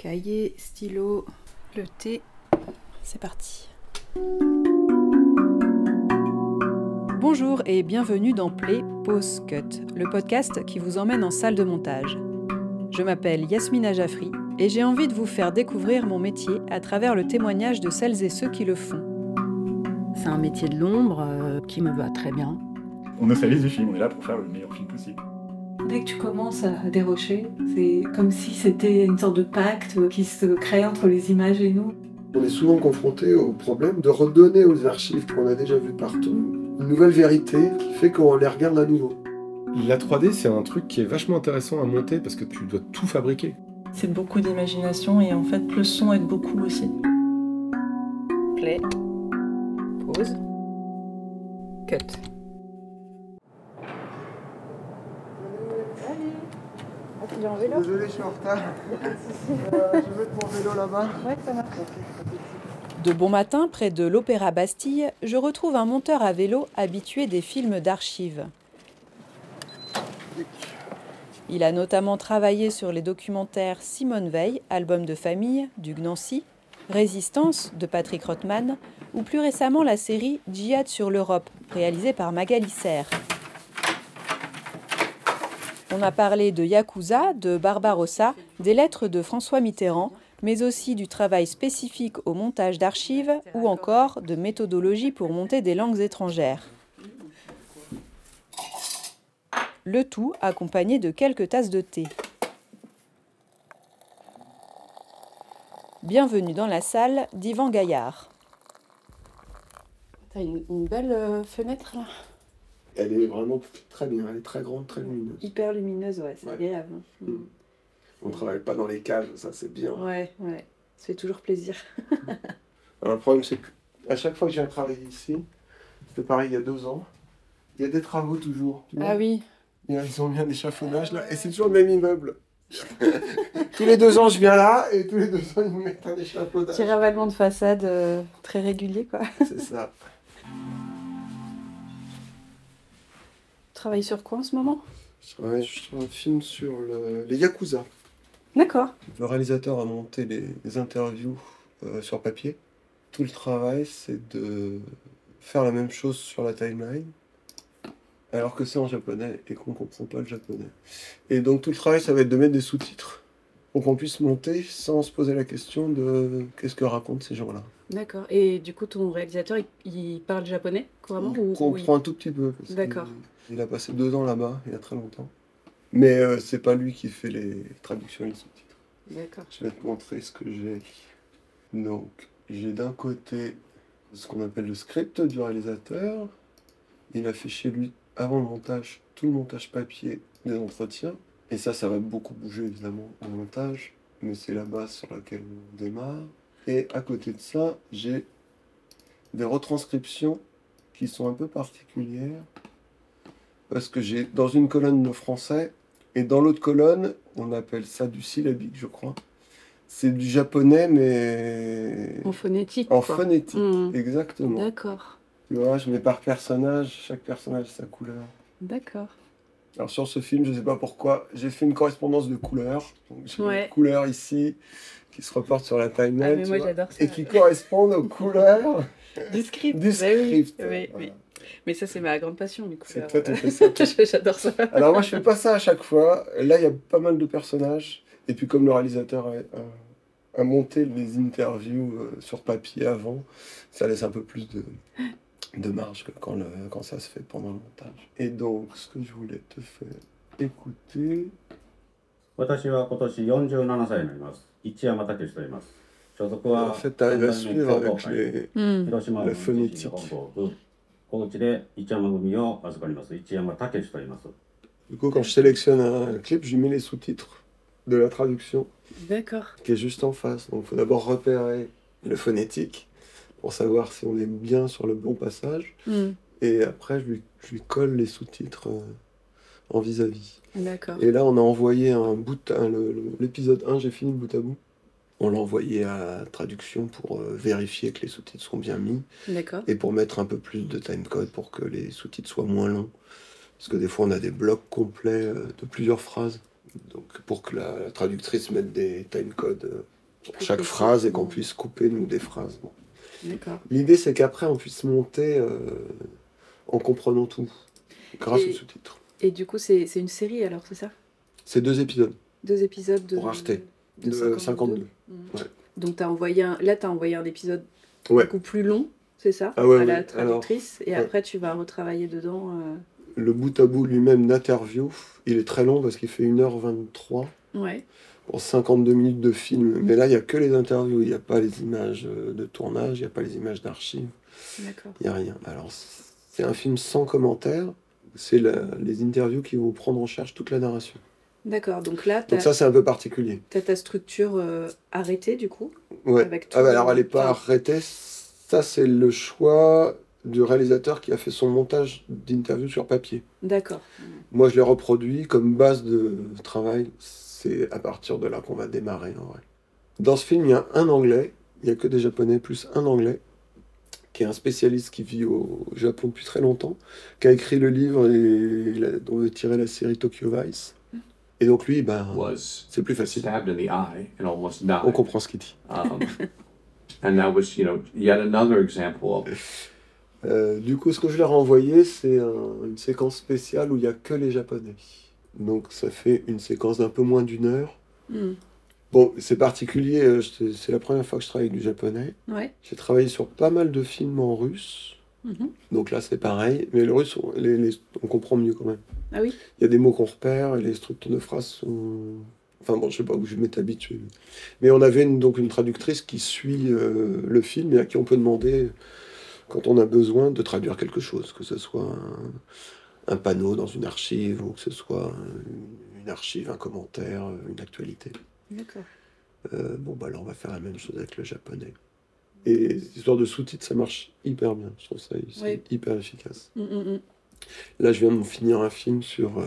Cahier, stylo, le thé. C'est parti. Bonjour et bienvenue dans Play Pause Cut, le podcast qui vous emmène en salle de montage. Je m'appelle Yasmina Jaffri et j'ai envie de vous faire découvrir mon métier à travers le témoignage de celles et ceux qui le font. C'est un métier de l'ombre euh, qui me va très bien. On ne fait du film, on est là pour faire le meilleur film possible. Dès que tu commences à dérocher, c'est comme si c'était une sorte de pacte qui se crée entre les images et nous. On est souvent confronté au problème de redonner aux archives qu'on a déjà vues partout une nouvelle vérité qui fait qu'on les regarde à nouveau. La 3D, c'est un truc qui est vachement intéressant à monter parce que tu dois tout fabriquer. C'est beaucoup d'imagination et en fait, le son aide beaucoup aussi. Play. Pause. Cut. Désolé, je suis en retard. Euh, je vais mettre mon vélo là-bas. De bon matin, près de l'Opéra Bastille, je retrouve un monteur à vélo habitué des films d'archives. Il a notamment travaillé sur les documentaires Simone Veil, album de famille, du Gnancy, Résistance, de Patrick Rothman, ou plus récemment la série Djihad sur l'Europe, réalisée par Magali Serre. On a parlé de Yakuza, de Barbarossa, des lettres de François Mitterrand, mais aussi du travail spécifique au montage d'archives ou encore de méthodologie pour monter des langues étrangères. Le tout accompagné de quelques tasses de thé. Bienvenue dans la salle d'Yvan Gaillard. T'as une, belle euh, fenêtre là? Elle est vraiment très bien, elle est très grande, très lumineuse. Hyper lumineuse, ouais, c'est Ouais. agréable. hein. Mm. On travaille pas dans les caves, ça c'est bien. Ouais, ouais. Ça fait toujours plaisir. Alors, le problème c'est qu'à chaque fois que je viens travailler ici, c'était pareil il y a deux ans, il y a des travaux toujours. tu vois. Ah oui. Et là, Ils ont mis un échafaudage là, et c'est toujours le même immeuble. tous les deux ans je viens là, et tous les deux ans ils me mettent un échafaudage. Petit ravalement de façade euh, très régulier, quoi. C'est ça. travailles sur quoi en ce moment? Je travaille sur un film sur le- les Yakuza. D'accord. Le réalisateur a monté les, les interviews euh, sur papier. Tout le travail, c'est de faire la même chose sur la timeline, alors que c'est en japonais et qu'on comprend pas le japonais. Et donc tout le travail, ça va être de mettre des sous-titres pour qu'on puisse monter sans se poser la question de qu'est-ce que racontent ces gens-là. D'accord. Et du coup, ton réalisateur, il, il parle japonais couramment On ou, ou il- comprend un tout petit peu. D'accord. Il a passé deux ans là-bas, il y a très longtemps. Mais euh, c'est pas lui qui fait les traductions et les sous-titres. D'accord. Je vais te montrer ce que j'ai. Donc, j'ai d'un côté ce qu'on appelle le script du réalisateur. Il a fait chez lui, avant le montage, tout le montage papier des entretiens. Et ça, ça va beaucoup bouger évidemment au montage, mais c'est la base sur laquelle on démarre. Et à côté de ça, j'ai des retranscriptions qui sont un peu particulières. Parce que j'ai dans une colonne le français et dans l'autre colonne, on appelle ça du syllabique, je crois. C'est du japonais, mais En phonétique. en quoi. phonétique. Mhm. Exactement. D'accord. Tu vois, je mets par personnage, chaque personnage a sa couleur. D'accord. Alors sur ce film, je sais pas pourquoi, j'ai fait une correspondance de couleurs. J'ai Ouais. des couleurs ici qui se reportent sur la timeline. Ah. Et qui correspondent aux couleurs Du script. du Bah oui, script. oui. Mais ça, c'est ma grande passion, du coup. C'est alors, toi, tu euh, fais ça. J'adore ça. Alors moi je fais pas ça à chaque fois. Là il y a pas mal de personnages. Et puis comme le réalisateur a, a- a monté les interviews euh, sur papier avant, ça laisse un peu plus de, de marge que quand, le- quand ça se fait pendant le montage. Et donc ce que je voulais te faire écouter, 私は今年47歳になります一山武史と言います所属は en fait t'arrives à suivre avec les... Hmm. 広島 la の phonétique. 本部高知で一山組を預かります一山武史と言います Du coup quand je sélectionne un clip, je lui mets les sous-titres de la traduction D'accord. qui est juste en face. Donc il faut d'abord repérer le phonétique pour savoir si on est bien sur le bon passage. Hmm. Et après, je lui, je lui colle les sous-titres euh, en vis-à-vis. D'accord. Et là, on a envoyé un bout, un- le- le- l'épisode 1, j'ai fini le bout à bout. On l'a envoyé à traduction pour euh, vérifier que les sous-titres sont bien mis D'accord. et pour mettre un peu plus de timecode pour que les sous-titres soient moins longs. Parce que des fois, on a des blocs complets euh, de plusieurs phrases Donc pour que la, la traductrice mette des timecodes euh, pour Plus chaque phrase et qu'on Mm. puisse couper nous des phrases. Bon. L'idée c'est qu'après on puisse monter euh, en comprenant tout grâce Et- aux sous-titres. Et du coup, c'est c'est une série alors, c'est ça? C'est deux épisodes Deux épisodes de. pour Arte de de 52. 52. Mm. Ouais. Donc, as envoyé un... là, tu as envoyé un épisode Ouais. beaucoup plus long, c'est ça Ah ouais, À ouais. la traductrice. et ouais. après, tu vas retravailler dedans. euh, Le bout à bout lui-même d'interview, il est très long parce qu'il fait 1h23 Ouais. pour 52 minutes de film. Mais là, il n'y a que les interviews, il n'y a pas les images euh, de tournage, il n'y a pas les images d'archives, D'accord. il n'y a rien. Alors, c'est un film sans commentaire, c'est la- les interviews qui vont prendre en charge toute la narration. D'accord. Donc là, tu Donc ça, c'est un peu particulier. as, ta structure euh, arrêtée, du coup Ouais. Avec Ah bah alors, elle n'est pas arrêtée, ça, c'est le choix du réalisateur qui a fait son montage d'interview sur papier. D'accord. Moi, je l'ai reproduit comme base de travail. C'est à partir de là qu'on va démarrer, en vrai. Dans ce film, il y a un anglais, il n'y a que des japonais, plus un anglais, qui est un spécialiste qui vit au Japon depuis très longtemps, qui a écrit le livre et dont est tiré la série Tokyo Vice. Et donc, lui, ben, was c'est plus facile. stabbed in the eye and almost died. On comprend ce qu'il dit. Um, and that was, you know, yet another example of Euh, du coup, ce que je leur ai envoyé, c'est un- une séquence spéciale où il n'y a que les japonais. Donc, ça fait une séquence d'un peu moins d'une heure. Mm. Bon, c'est particulier, euh, c'est la première fois que je travaille avec du japonais. Ouais. J'ai travaillé sur pas mal de films en russe, Mhm. donc là c'est pareil, mais le russe, on, les- les- on comprend mieux quand même. Ah oui Il y a des mots qu'on repère et les structures de phrases sont. Enfin bon, je sais pas où je m'étais habitué. Mais on avait une- donc une traductrice qui suit euh, le film et à qui on peut demander, quand on a besoin, de traduire quelque chose, que ce soit un, un panneau dans une archive ou que ce soit une, une archive, un commentaire, une actualité. D'accord. Euh, bon, bah là, on va faire la même chose avec le japonais. Et cette histoire de sous-titres, ça marche hyper bien. Je trouve ça Oui. hyper efficace. Mm, mm, mm. Là, je viens de finir un film sur euh,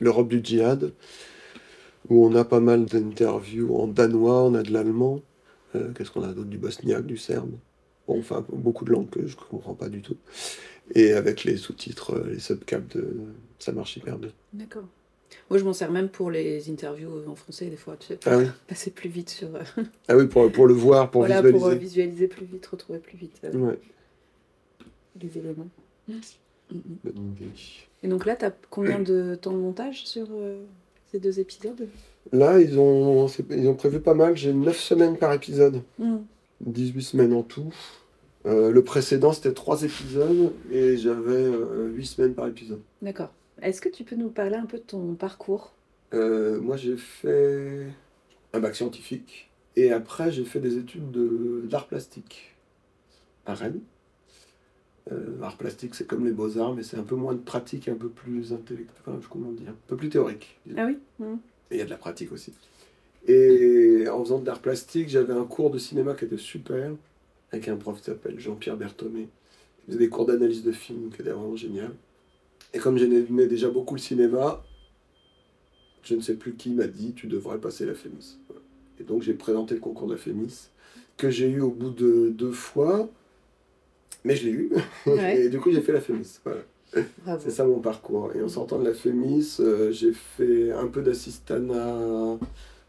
l'Europe du djihad, où on a pas mal d'interviews en danois, on a de l'allemand. Euh, Qu'est-ce qu'on a d'autre? Du bosniaque, du serbe. Bon, enfin, beaucoup de langues que je comprends pas du tout. Et avec les sous-titres, euh, les subcaps, de... ça marche hyper bien. D'accord. Moi, je m'en sers même pour les interviews en français, des fois, tu sais, pour Ah oui, passer plus vite sur. ah oui pour, pour le voir, pour voilà, visualiser. pour visualiser plus vite, retrouver plus vite Ouais, les éléments. Bonne idée. Et donc là, tu as combien de temps de montage sur euh, ces deux épisodes? Là, ils ont, ils ont prévu pas mal. J'ai 9 semaines par épisode. Mm. 18 semaines en tout. Euh, le précédent, c'était 3 épisodes et j'avais 8 semaines par épisode. D'accord. Est-ce que tu peux nous parler un peu de ton parcours? Euh, moi, j'ai fait un bac scientifique et après, j'ai fait des études de- d'art plastique à Rennes. Euh, art plastique, c'est comme les beaux-arts, mais c'est un peu moins de pratique, un peu plus intellectuel, comment dire, un peu plus théorique. Ah oui Mm. Et il y a de la pratique aussi. Et en faisant de l'art plastique, j'avais un cours de cinéma qui était super, avec un prof qui s'appelle Jean-Pierre Berthomé. Il faisait des cours d'analyse de films qui étaient vraiment génial. Et comme j'aimais déjà beaucoup le cinéma, je ne sais plus qui m'a dit tu devrais passer la FEMIS. Et donc j'ai présenté le concours de la FEMIS, que j'ai eu au bout de deux fois, mais je l'ai eu. Ouais. Et du coup j'ai fait la FEMIS. Voilà. C'est ça mon parcours. Et en sortant de la FEMIS, euh, j'ai fait un peu d'assistanat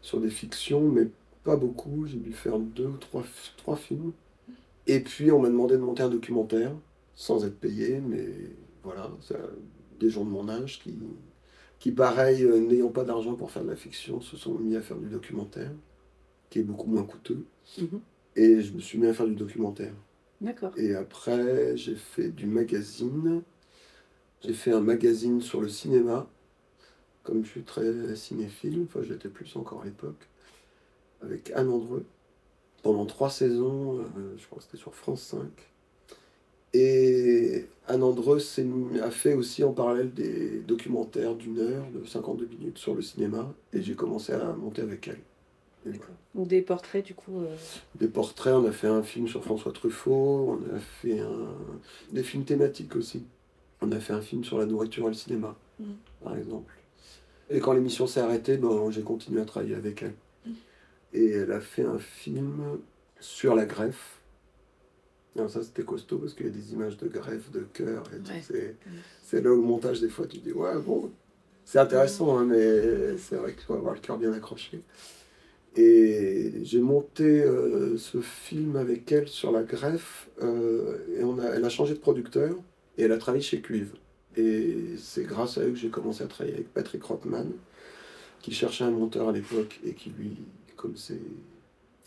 sur des fictions, mais pas beaucoup. J'ai dû faire deux ou trois, trois films. Et puis on m'a demandé de monter un documentaire, sans être payé, mais voilà, des gens de mon âge qui, qui pareil, euh, n'ayant pas d'argent pour faire de la fiction, se sont mis à faire du documentaire, qui est beaucoup moins coûteux. Mhm. Et je me suis mis à faire du documentaire. Et après, j'ai fait du magazine. J'ai fait un magazine sur le cinéma. Comme je suis très cinéphile, enfin j'étais plus encore à l'époque, avec Anne Andreux. Pendant trois saisons, euh, je crois que c'était sur France 5. Et Anne mis- a fait aussi en parallèle des documentaires d'une heure, de 52 minutes sur le cinéma. Et j'ai commencé à monter avec elle. Des portraits, du coup. euh, des portraits, on a fait un film sur François Truffaut, on a fait un... des films thématiques aussi. On a fait un film sur la nourriture et le cinéma, Mhm. par exemple. Et quand l'émission s'est arrêtée, ben, j'ai continué à travailler avec elle. Et elle a fait un film sur la greffe. Alors ça, c'était costaud parce qu'il y a des images de greffe, de cœur. et tout. Ouais. C'est, c'est là où le montage, des fois, tu dis, ouais, bon, C'est intéressant, hein, mais c'est vrai qu'il faut avoir le cœur bien accroché. Et j'ai monté euh, ce film avec elle sur la greffe, euh, et on a, elle a changé de producteur, et elle a travaillé chez Cuivre. Et c'est grâce à eux que j'ai commencé à travailler avec Patrick Rothman, qui cherchait un monteur à l'époque, et qui lui, comme c'est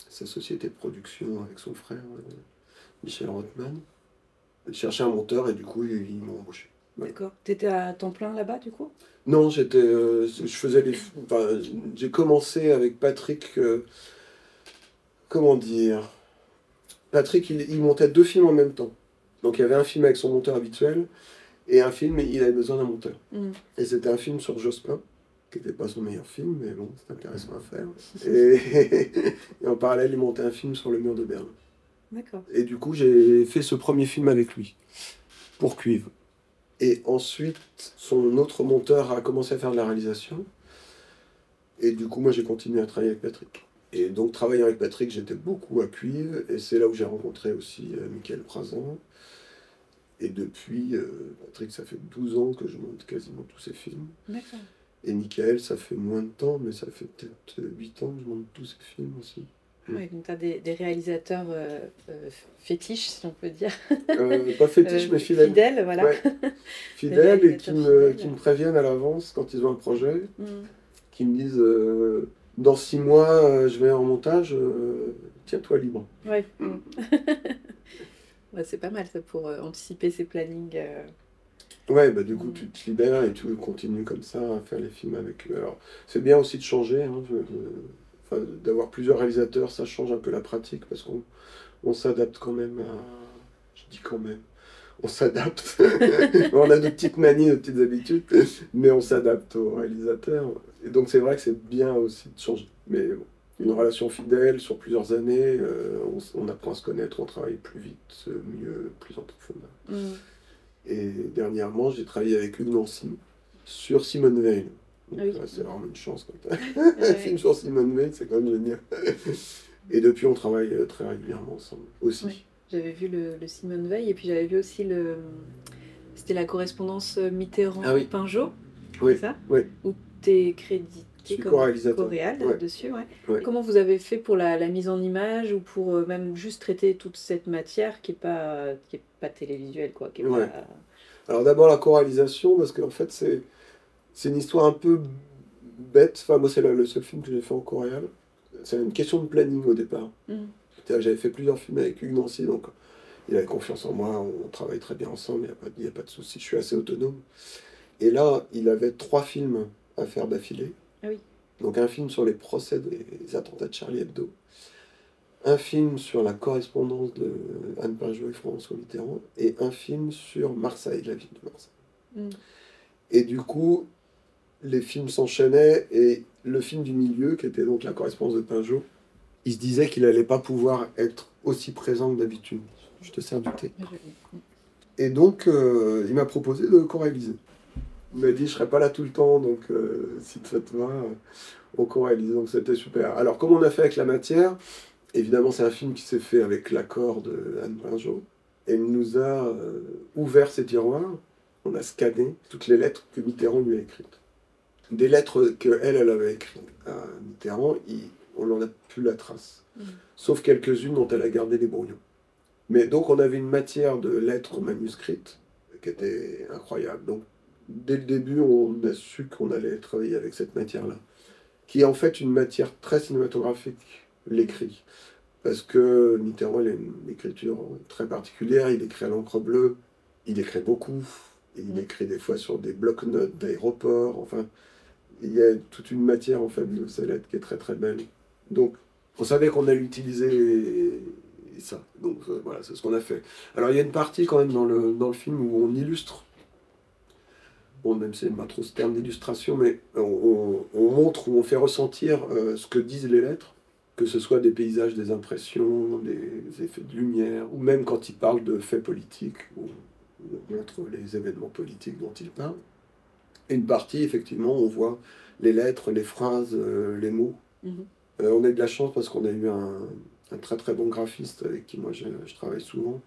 sa société de production avec son frère, euh, Michel Rothman, cherchait un monteur, et du coup, ils, m'ont embauché. D'accord. T'étais à temps plein là-bas, du coup? Non, j'étais, euh, je faisais les, enfin, j'ai commencé avec Patrick. euh, comment dire? Patrick, il, il montait deux films en même temps. Donc il y avait un film avec son monteur habituel et un film, il avait besoin d'un monteur. Mm. Et c'était un film sur Jospin, qui n'était pas son meilleur film, mais bon, c'est intéressant à faire. Et, et en parallèle, il montait un film sur le mur de Berlin. D'accord. Et du coup, j'ai fait ce premier film avec lui, pour Cuivre. Et ensuite, son autre monteur a commencé à faire de la réalisation. Et du coup, moi, j'ai continué à travailler avec Patrick. Et donc, travaillant avec Patrick, j'étais beaucoup à Cuivre. Et c'est là où j'ai rencontré aussi euh, Michael Prazan. Et depuis, euh, Patrick, ça fait 12 ans que je monte quasiment tous ses films. D'accord. Et Michael, ça fait moins de temps, mais ça fait peut-être 8 ans que je monte tous ses films aussi. Ouais, donc t'as des, des réalisateurs euh, euh, fétiches, si on peut dire. Euh, pas fétiche, Euh, mais fidèle. Fidèles, voilà. Ouais. Fidèles et qui me, fidèles. qui me préviennent à l'avance quand ils ont un projet, Mm. qui me disent euh, dans six mois euh, je vais en montage, euh, tiens-toi libre. Ouais. mm. Ouais, c'est pas mal ça pour euh, anticiper ses plannings. euh. Ouais, bah du coup Mm. tu te libères et tu continues comme ça à faire les films avec eux. Alors c'est bien aussi de changer, hein, je- je- enfin, d'avoir plusieurs réalisateurs, ça change un peu la pratique parce qu'on on s'adapte quand même à. Je dis quand même. On s'adapte. on a nos petites manies, nos petites habitudes, mais on s'adapte aux réalisateurs. Et donc c'est vrai que c'est bien aussi de changer. Mais bon, une relation fidèle sur plusieurs années, euh, on apprend à se connaître, on travaille plus vite, mieux, plus en profondeur. Mm. Et dernièrement, j'ai travaillé avec Hugues Nancy sur Simone Veil. Ah oui. euh, c'est vraiment une chance quand t'as un film sur Simone Veil, c'est quand même génial. Et depuis, on travaille euh, très régulièrement ensemble aussi. Oui. J'avais vu le, le Simone Veil et puis j'avais vu aussi le. C'était la correspondance Ah oui. Mitterrand-Pinjot, Oui, c'est ça oui. Où t'es crédité Je suis comme coréal Ouais. dessus, ouais. Ouais. Comment vous avez fait pour la, la mise en image ou pour euh, même juste traiter toute cette matière qui est pas qui est pas télévisuelle quoi, qui est pas- Alors d'abord la choralisation, parce qu'en fait, c'est, c'est une histoire un peu bête. Enfin, moi, c'est le, seul film que j'ai fait en choréal. C'est une question de planning au départ. Mm. J'avais fait plusieurs films avec Hugues Nancy, donc il avait confiance en moi, on travaille très bien ensemble, il n'y a, pas- a de souci, je suis assez autonome. Et là, il avait trois films à faire d'affilée. Ah oui. Donc un film sur les procès des attentats de Charlie Hebdo, un film sur la correspondance de Anne Pinjot et François Mitterrand, et un film sur Marseille, la ville de Marseille. Mm. Et du coup, les films s'enchaînaient, et le film du milieu, qui était donc la correspondance de Pinjot, il se disait qu'il n'allait pas pouvoir être aussi présent que d'habitude. Je te sers du thé. Et donc, euh, il m'a proposé de co-réaliser. Il m'a dit, je serai pas là tout le temps, donc euh, si ça te va, euh, on co-réalise. Donc c'était super. Alors, comme on a fait avec la matière, évidemment, c'est un film qui s'est fait avec l'accord de Anne Pinjot. Elle nous a euh, ouvert ses tiroirs, on a scanné toutes les lettres que Mitterrand lui a écrites. Des lettres que elle, avait écrites à Mitterrand, il- on n'en a plus la trace. Mm. Sauf quelques-unes dont elle a gardé les brouillons. Mais donc on avait une matière de lettres manuscrites qui était incroyable. Donc dès le début, on a su qu'on allait travailler avec cette matière-là, qui est en fait une matière très cinématographique, l'écrit. Parce que Mitterrand, il a une écriture très particulière, il écrit à l'encre bleue, il écrit beaucoup, il Mm. écrit des fois sur des blocs-notes d'aéroport, enfin, il y a toute une matière en fait de ces lettres qui est très très belle. Donc, on savait qu'on allait utiliser ça. Donc euh, voilà, c'est ce qu'on a fait. Alors il y a une partie quand même dans le, dans le film où on illustre. Bon, même c'est pas trop ce terme d'illustration, mais on, on- on montre ou on fait ressentir euh, ce que disent les lettres, que ce soit des paysages, des impressions, des effets de lumière, ou même quand il parle de faits politiques, où on montre les événements politiques dont il parle. Et une partie, effectivement, on voit les lettres, les phrases, euh, les mots. Mhm. Euh, on a eu de la chance parce qu'on a eu un, un très très bon graphiste avec qui moi je, je travaille souvent,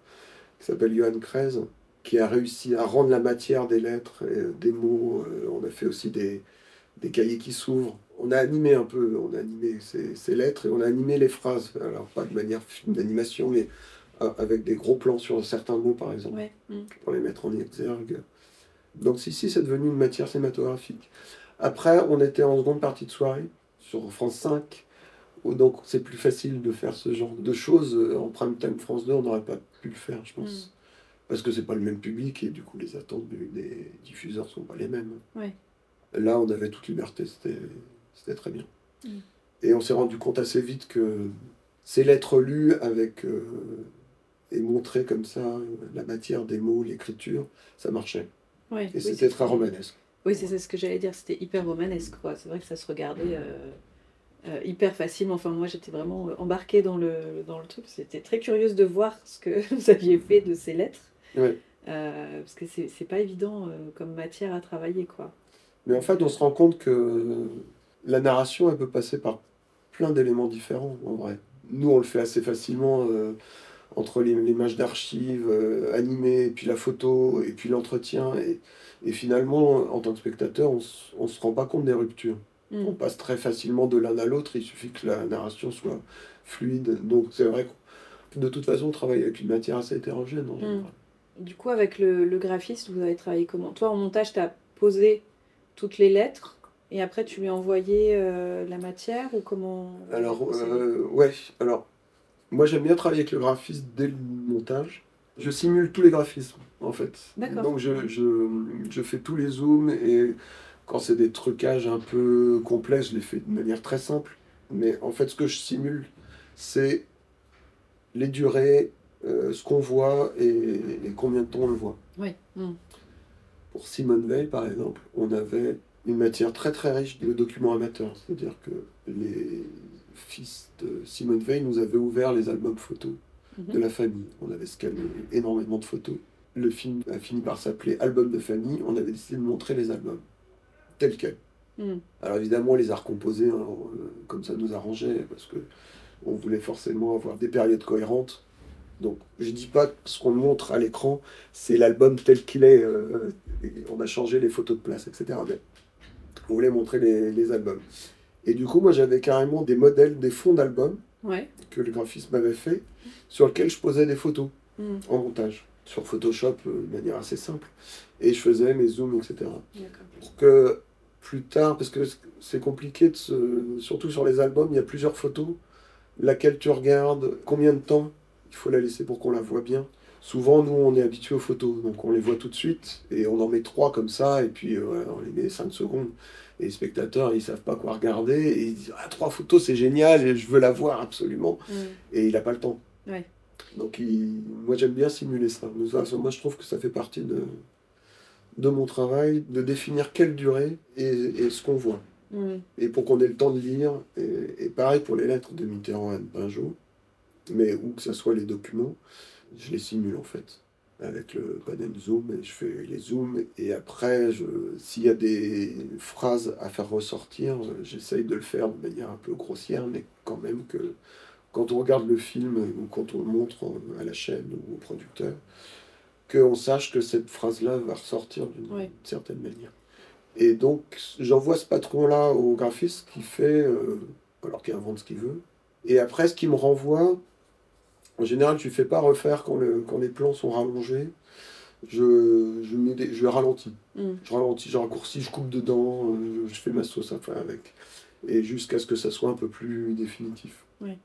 qui s'appelle Johan Krez, qui a réussi à rendre la matière des lettres, et euh, des mots. Euh, on a fait aussi des, des cahiers qui s'ouvrent. On a animé un peu, on a animé ces, ces lettres et on a animé les phrases. Alors pas de manière d'animation, mais avec des gros plans sur certains mots par exemple, Ouais. Mm. pour les mettre en exergue. Donc si, si, c'est devenu une matière cinématographique. Après, on était en seconde partie de soirée sur France 5. où Donc c'est plus facile de faire ce genre de choses. Euh, En prime time France 2, on n'aurait pas pu le faire, je pense. Parce que c'est pas le même public et du coup les attentes des diffuseurs sont pas les mêmes. Ouais. Là, on avait toute liberté, c'était c'était très bien. Mm. Et on s'est rendu compte assez vite que ces lettres lues avec euh, et montrées comme ça, la matière des mots, l'écriture, ça marchait. Et Oui, c'était très romanesque. Oui, c'est ce que j'allais dire, c'était hyper romanesque, quoi. C'est vrai que ça se regardait euh, euh, hyper facilement. Enfin, moi, j'étais vraiment euh, embarquée dans le, dans le truc. J'étais très curieuse de voir ce que vous aviez fait de ces lettres. Ouais. Euh, parce que c'est c'est pas évident euh, comme matière à travailler, quoi. Mais en fait, on se rend compte que la narration, elle peut passer par plein d'éléments différents, en vrai. Nous, on le fait assez facilement euh, entre les- l'image d'archives euh, et puis la photo, et puis l'entretien. Et, et finalement, en tant que spectateur, on ne se rend pas compte des ruptures. Mm. On passe très facilement de l'un à l'autre, il suffit que la narration soit fluide. Donc c'est vrai que de toute façon, on travaille avec une matière assez hétérogène en général. Du coup, avec le, le graphiste, vous avez travaillé comment? Toi, en montage, tu as posé toutes les lettres et après, tu lui as envoyé euh, la matière ou comment? Alors, euh, ouais, alors, moi j'aime bien travailler avec le graphiste dès le montage. Je simule tous les graphismes, en fait. D'accord. Donc, je, je, je fais tous les zooms et quand c'est des trucages un peu complexes, je les fais de manière très simple. Mais en fait, ce que je simule, c'est les durées, euh, ce qu'on voit et, et combien de temps on le voit. Oui. Mm. Pour Simone Veil, par exemple, on avait une matière très très riche de documents amateurs. C'est-à-dire que les fils de Simone Veil nous avaient ouvert les albums photos Mhm. de la famille. On avait scanné énormément de photos. Le film a fini par s'appeler Album de famille. On avait décidé de montrer les albums tels quels. Mm. Alors évidemment, on les a recomposés hein, euh, comme ça nous arrangeait, parce que on voulait forcément avoir des périodes cohérentes. Donc je dis pas que ce qu'on montre à l'écran, c'est l'album tel qu'il est. euh, on a changé les photos de place, etc. Mais on voulait montrer les, les albums. Et du coup, moi j'avais carrément des modèles, des fonds d'albums Ouais. que le graphiste m'avait fait, sur lesquels je posais des photos Mm. en montage, sur Photoshop euh, de manière assez simple. Et je faisais mes zooms, etc pour que plus tard, parce que c'est compliqué, de se- surtout sur les albums, il y a plusieurs photos, laquelle tu regardes, combien de temps il faut la laisser pour qu'on la voit bien. Souvent, nous, on est habitué aux photos, donc on les voit tout de suite, et on en met trois comme ça, et puis euh, on les met 5 secondes. Et les spectateurs, ils savent pas quoi regarder, et ils disent Ah, trois photos, c'est génial, et je veux la voir absolument. Mm. Et il n'a pas le temps. Ouais. Donc, il- moi, j'aime bien simuler ça. Moi, je trouve que ça fait partie de, de mon travail, de définir quelle durée et, et ce qu'on voit. Mm. Et pour qu'on ait le temps de lire. Et, et pareil pour les lettres de Mitterrand à Anne Pinjot, mais où que ce soit les documents, je les simule en fait. Avec le panel zoom, et je fais les zooms, et après, s'il y a des phrases à faire ressortir, j'essaye de le faire de manière un peu grossière, mais quand même que quand on regarde le film ou quand on le montre à la chaîne ou au producteur, qu'on sache que cette phrase-là va ressortir d'une Ouais. certaine manière. Et donc, j'envoie ce patron-là au graphiste qui fait, euh, alors qu'il invente ce qu'il veut. Et après, ce qui me renvoie, en général, je ne fais pas refaire quand, le- quand les plans sont rallongés. Je, je, mets des- je ralentis. Mm. Je ralentis, je raccourcis, je coupe dedans, euh, je fais ma sauce à faire avec. Et jusqu'à ce que ça soit un peu plus définitif. Ouais.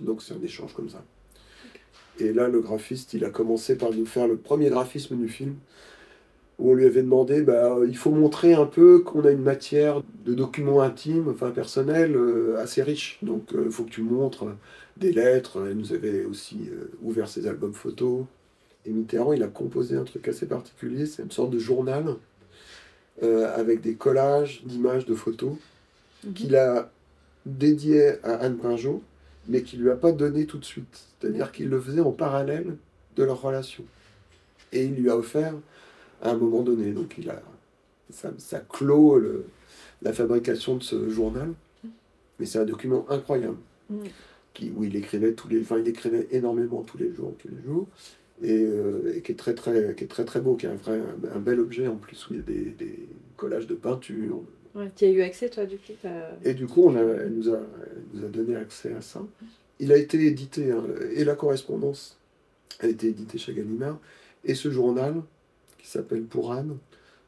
Donc c'est un échange comme ça. Et là, le graphiste, il a commencé par nous faire le premier graphisme du film, où on lui avait demandé, bah, il faut montrer un peu qu'on a une matière de documents intimes, enfin personnels, euh, assez riche. Donc il faut que tu montres des lettres. Elle nous avait aussi euh, ouvert ses albums photos. Et Mitterrand, il a composé un truc assez particulier, c'est une sorte de journal euh, avec des collages d'images, de photos, Mhm. qu'il a dédié à Anne Pinjot, mais qu'il lui a pas donné tout de suite. C'est-à-dire qu'il le faisait en parallèle de leur relation. Et il lui a offert à un moment donné. Donc il a, ça, ça clôt le- la fabrication de ce journal. Mais c'est un document incroyable Mm. Qui, où il écrivait tous les, enfin, il écrivait énormément tous les jours, tous les jours. et, euh, et qui est très très qui est très très beau, qui est un vrai un, un bel objet en plus où il y a des, des collages de peinture. Ouais, tu as eu accès, toi, du coup Et du coup, on a, elle, nous a, elle nous a donné accès à ça. Il a été édité, hein, et la correspondance a été éditée chez Gallimard, et ce journal, qui s'appelle Pour Anne,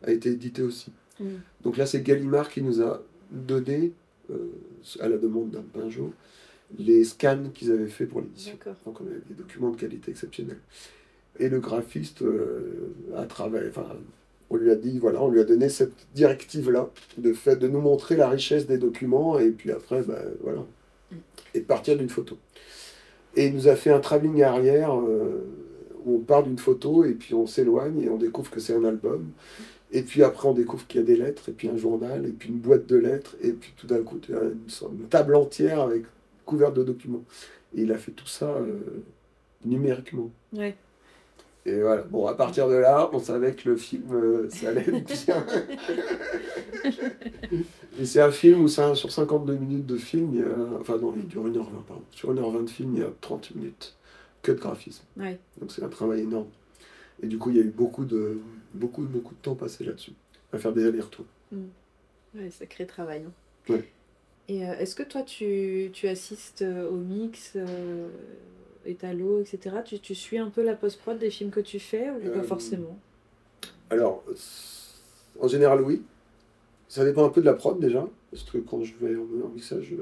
a été édité aussi. Mm. Donc là, c'est Gallimard qui nous a donné, euh, à la demande d'un Pinjot, les scans qu'ils avaient fait pour l'édition. D'accord. Donc on avait des documents de qualité exceptionnelle. Et le graphiste euh, a travaillé, enfin, on lui a dit, voilà, on lui a donné cette directive-là, de fait de nous montrer la richesse des documents, et puis après, ben, voilà, et de partir d'une photo. Et il nous a fait un travelling arrière, euh, où on part d'une photo, et puis on s'éloigne, et on découvre que c'est un album. Et puis après, on découvre qu'il y a des lettres, et puis un journal, et puis une boîte de lettres, et puis tout d'un coup, une, sorte de table entière avec de documents. Et il a fait tout ça euh, numériquement. Ouais. Et voilà, bon, à partir de là, on savait que le film, euh, ça allait être bien. Et c'est un film où, ça, sur 52 minutes de film, il y a, enfin non, il dure 1h20, pardon. Sur 1h20 de film, il y a 30 minutes que de graphisme. Ouais. Donc c'est un travail énorme. Et du coup, il y a eu beaucoup de, beaucoup, beaucoup de temps passé là-dessus, à faire des allers-retours. Ouais, sacré travail. hein. Ouais. Et euh, est-ce que toi, tu, tu assistes euh, au mix, euh, étalo, etc. Tu, tu suis un peu la post-prod des films que tu fais ou pas forcément? Alors, en général, oui. Ça dépend un peu de la prod déjà, parce que quand je vais en, mixage,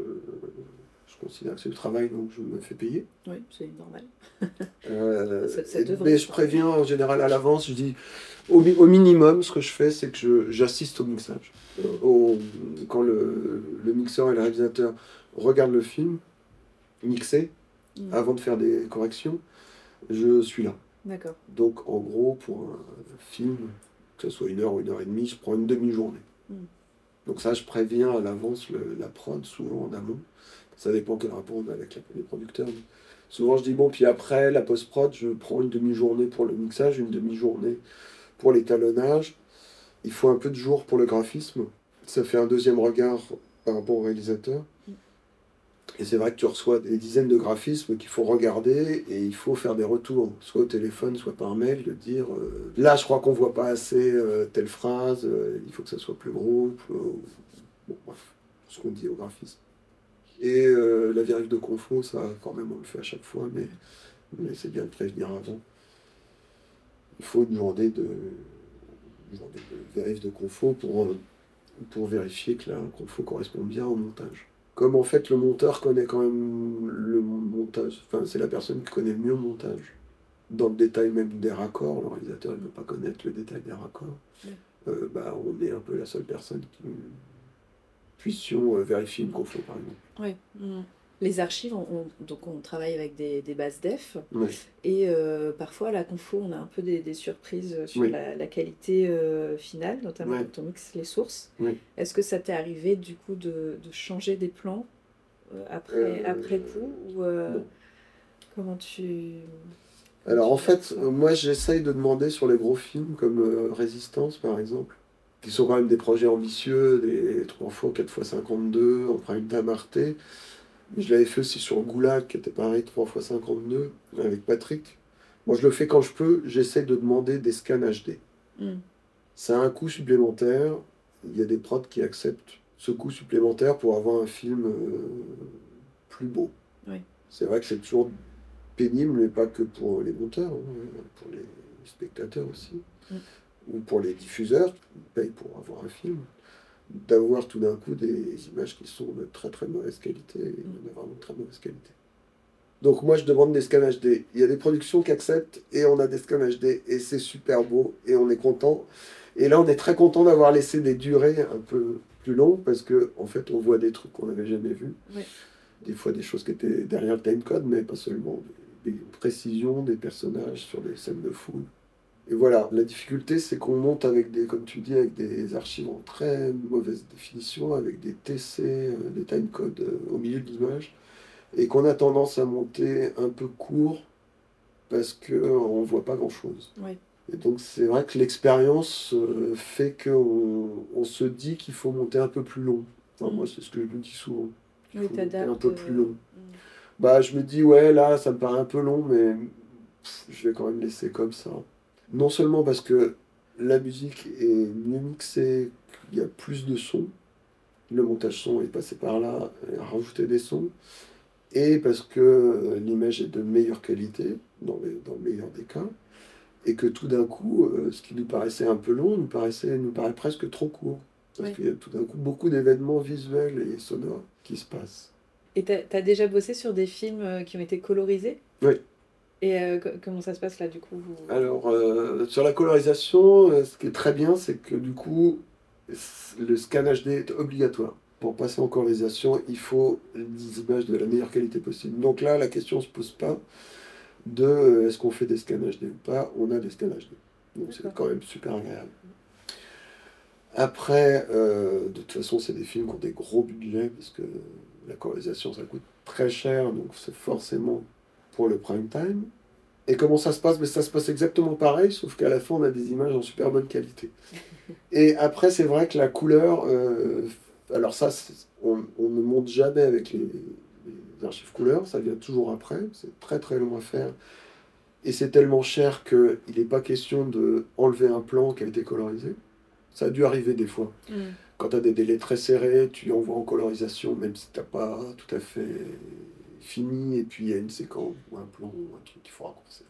je considère que c'est le travail, donc je me fais payer. Oui, c'est normal. Euh, Ça- ça et- devrait, mais je préviens en général à l'avance, je dis au, mi- au minimum, ce que je fais, c'est que j'assiste au mixage. Euh, au- quand le, le mixeur et le réalisateur regardent le film, mixé, Mm. avant de faire des corrections, je suis là. D'accord. Donc en gros, pour un film, que ce soit une heure ou une heure et demie, je prends une demi-journée. Mm. Donc ça, je préviens à l'avance la prod, souvent en amont. Ça dépend quel rapport on a avec les producteurs. souvent, je dis, bon, puis après, la post-prod, je prends une demi-journée pour le mixage, une demi-journée pour l'étalonnage. Il faut un peu de jour pour le graphisme. Ça fait un deuxième regard par rapport au réalisateur. Et c'est vrai que tu reçois des dizaines de graphismes qu'il faut regarder et il faut faire des retours, soit au téléphone, soit par mail, de dire euh, là je crois qu'on voit pas assez euh, telle phrase, euh, il faut que ça soit plus gros, bon, bref, ce qu'on dit au graphisme. Et euh, la vérif de confo, ça quand même on le fait à chaque fois, mais, mais c'est bien de prévenir avant. Il faut une journée de, une journée de vérif de confo pour, euh, pour vérifier que la confo correspond bien au montage comme en fait le monteur connaît quand même le montage, enfin c'est la personne qui connaît le mieux le montage. Dans le détail même des raccords, le réalisateur ne peut pas connaître le détail des raccords. Ouais. Euh, bah, on est un peu la seule personne qui puissions euh, vérifier une confo par exemple. Ouais. Mm. Les archives, on, on- donc on travaille avec des, des bases def. Ouais. Et euh, parfois, à la confo, on a un peu des, des surprises sur Oui. la, la qualité euh, finale, notamment quand on mixe les sources. Oui. Est-ce que ça t'est arrivé du coup de, de changer des plans euh, après, après coup ou comment tu Alors en tu fait, ça? moi j'essaye de demander sur les gros films comme Résistance par exemple, qui sont quand même des projets ambitieux, des 3 x 4 x 52 en prime time Arte. Je l'avais fait aussi sur Goulag, qui était pareil, 3 x 52, avec Patrick. Moi je le fais quand je peux, j'essaie de demander des scans HD. Mm. Ça a un coût supplémentaire, il y a des prods qui acceptent ce coût supplémentaire pour avoir un film euh, plus beau. Oui. C'est vrai que c'est toujours pénible, mais pas que pour les monteurs, hein, pour les spectateurs aussi, Mm. Ou pour les diffuseurs qui payent pour avoir un film, d'avoir tout d'un coup des images qui sont de très très mauvaise qualité, et a vraiment de très mauvaise qualité. Donc moi je demande des scans HD. Il y a des productions qui acceptent et on a des scans HD et c'est super beau et on est content. Et là on est très content d'avoir laissé des durées un peu plus longues parce que en fait on voit des trucs qu'on n'avait jamais vus. Des fois des choses qui étaient derrière le timecode mais pas seulement. Des, des précisions des personnages sur des scènes de foule. Et voilà, la difficulté c'est qu'on monte avec des, comme tu dis, avec des archives en très mauvaise définition, avec des TC, euh, des timecodes euh, au milieu de l'image et qu'on a tendance à monter un peu court parce qu'on ne voit pas grand-chose. Ouais. Et donc c'est vrai que l'expérience euh, fait qu'on on se dit qu'il faut monter un peu plus long. Enfin, Mm. Moi c'est ce que je me dis souvent. Il Oui, faut monter un peu plus euh, long. mm. Bah je me dis ouais là ça me paraît un peu long mais pff, je vais quand même laisser comme ça. Non seulement parce que la musique est mieux mixée, qu'il y a plus de sons, le montage son est passé par là, a rajouté des sons, et parce que euh, l'image est de meilleure qualité, dans, les- dans le meilleur des cas, et que tout d'un coup, euh, ce qui nous paraissait un peu long nous, paraissait, nous paraît presque trop court. Parce Oui. qu'il y a tout d'un coup beaucoup d'événements visuels et sonores qui se passent. Et t'as as déjà bossé sur des films euh, qui ont été colorisés? Oui. Et euh, co- comment ça se passe là du coup vous- Alors, euh, sur la colorisation, euh, ce qui est très bien, c'est que du coup, le scan HD est obligatoire. Pour passer en colorisation, il faut des images de la meilleure qualité possible. Donc là, la question ne se pose pas de est-ce qu'on fait des scans HD ou pas? On a des scans HD. Donc c'est quand même super agréable. Après, de toute façon, c'est des films qui ont des gros budgets parce que la colorisation, ça coûte très cher. Donc c'est forcément pour le prime time. Et comment ça se passe? Mais ça se passe exactement pareil, sauf qu'à la fin, on a des images en super bonne qualité. Et après, c'est vrai que la couleur, euh, alors ça, on, on ne monte jamais avec les, les archives couleurs, ça vient toujours après, c'est très très long à faire. Et c'est tellement cher qu'il n'est pas question de enlever un plan qui a été colorisé. Ça a dû arriver des fois. Mm. Quand tu as des délais très serrés, tu envoies en colorisation, même si tu n'as pas tout à fait fini, et puis il y a une séquence ou un plan ou un truc qu'il faut raccourcir.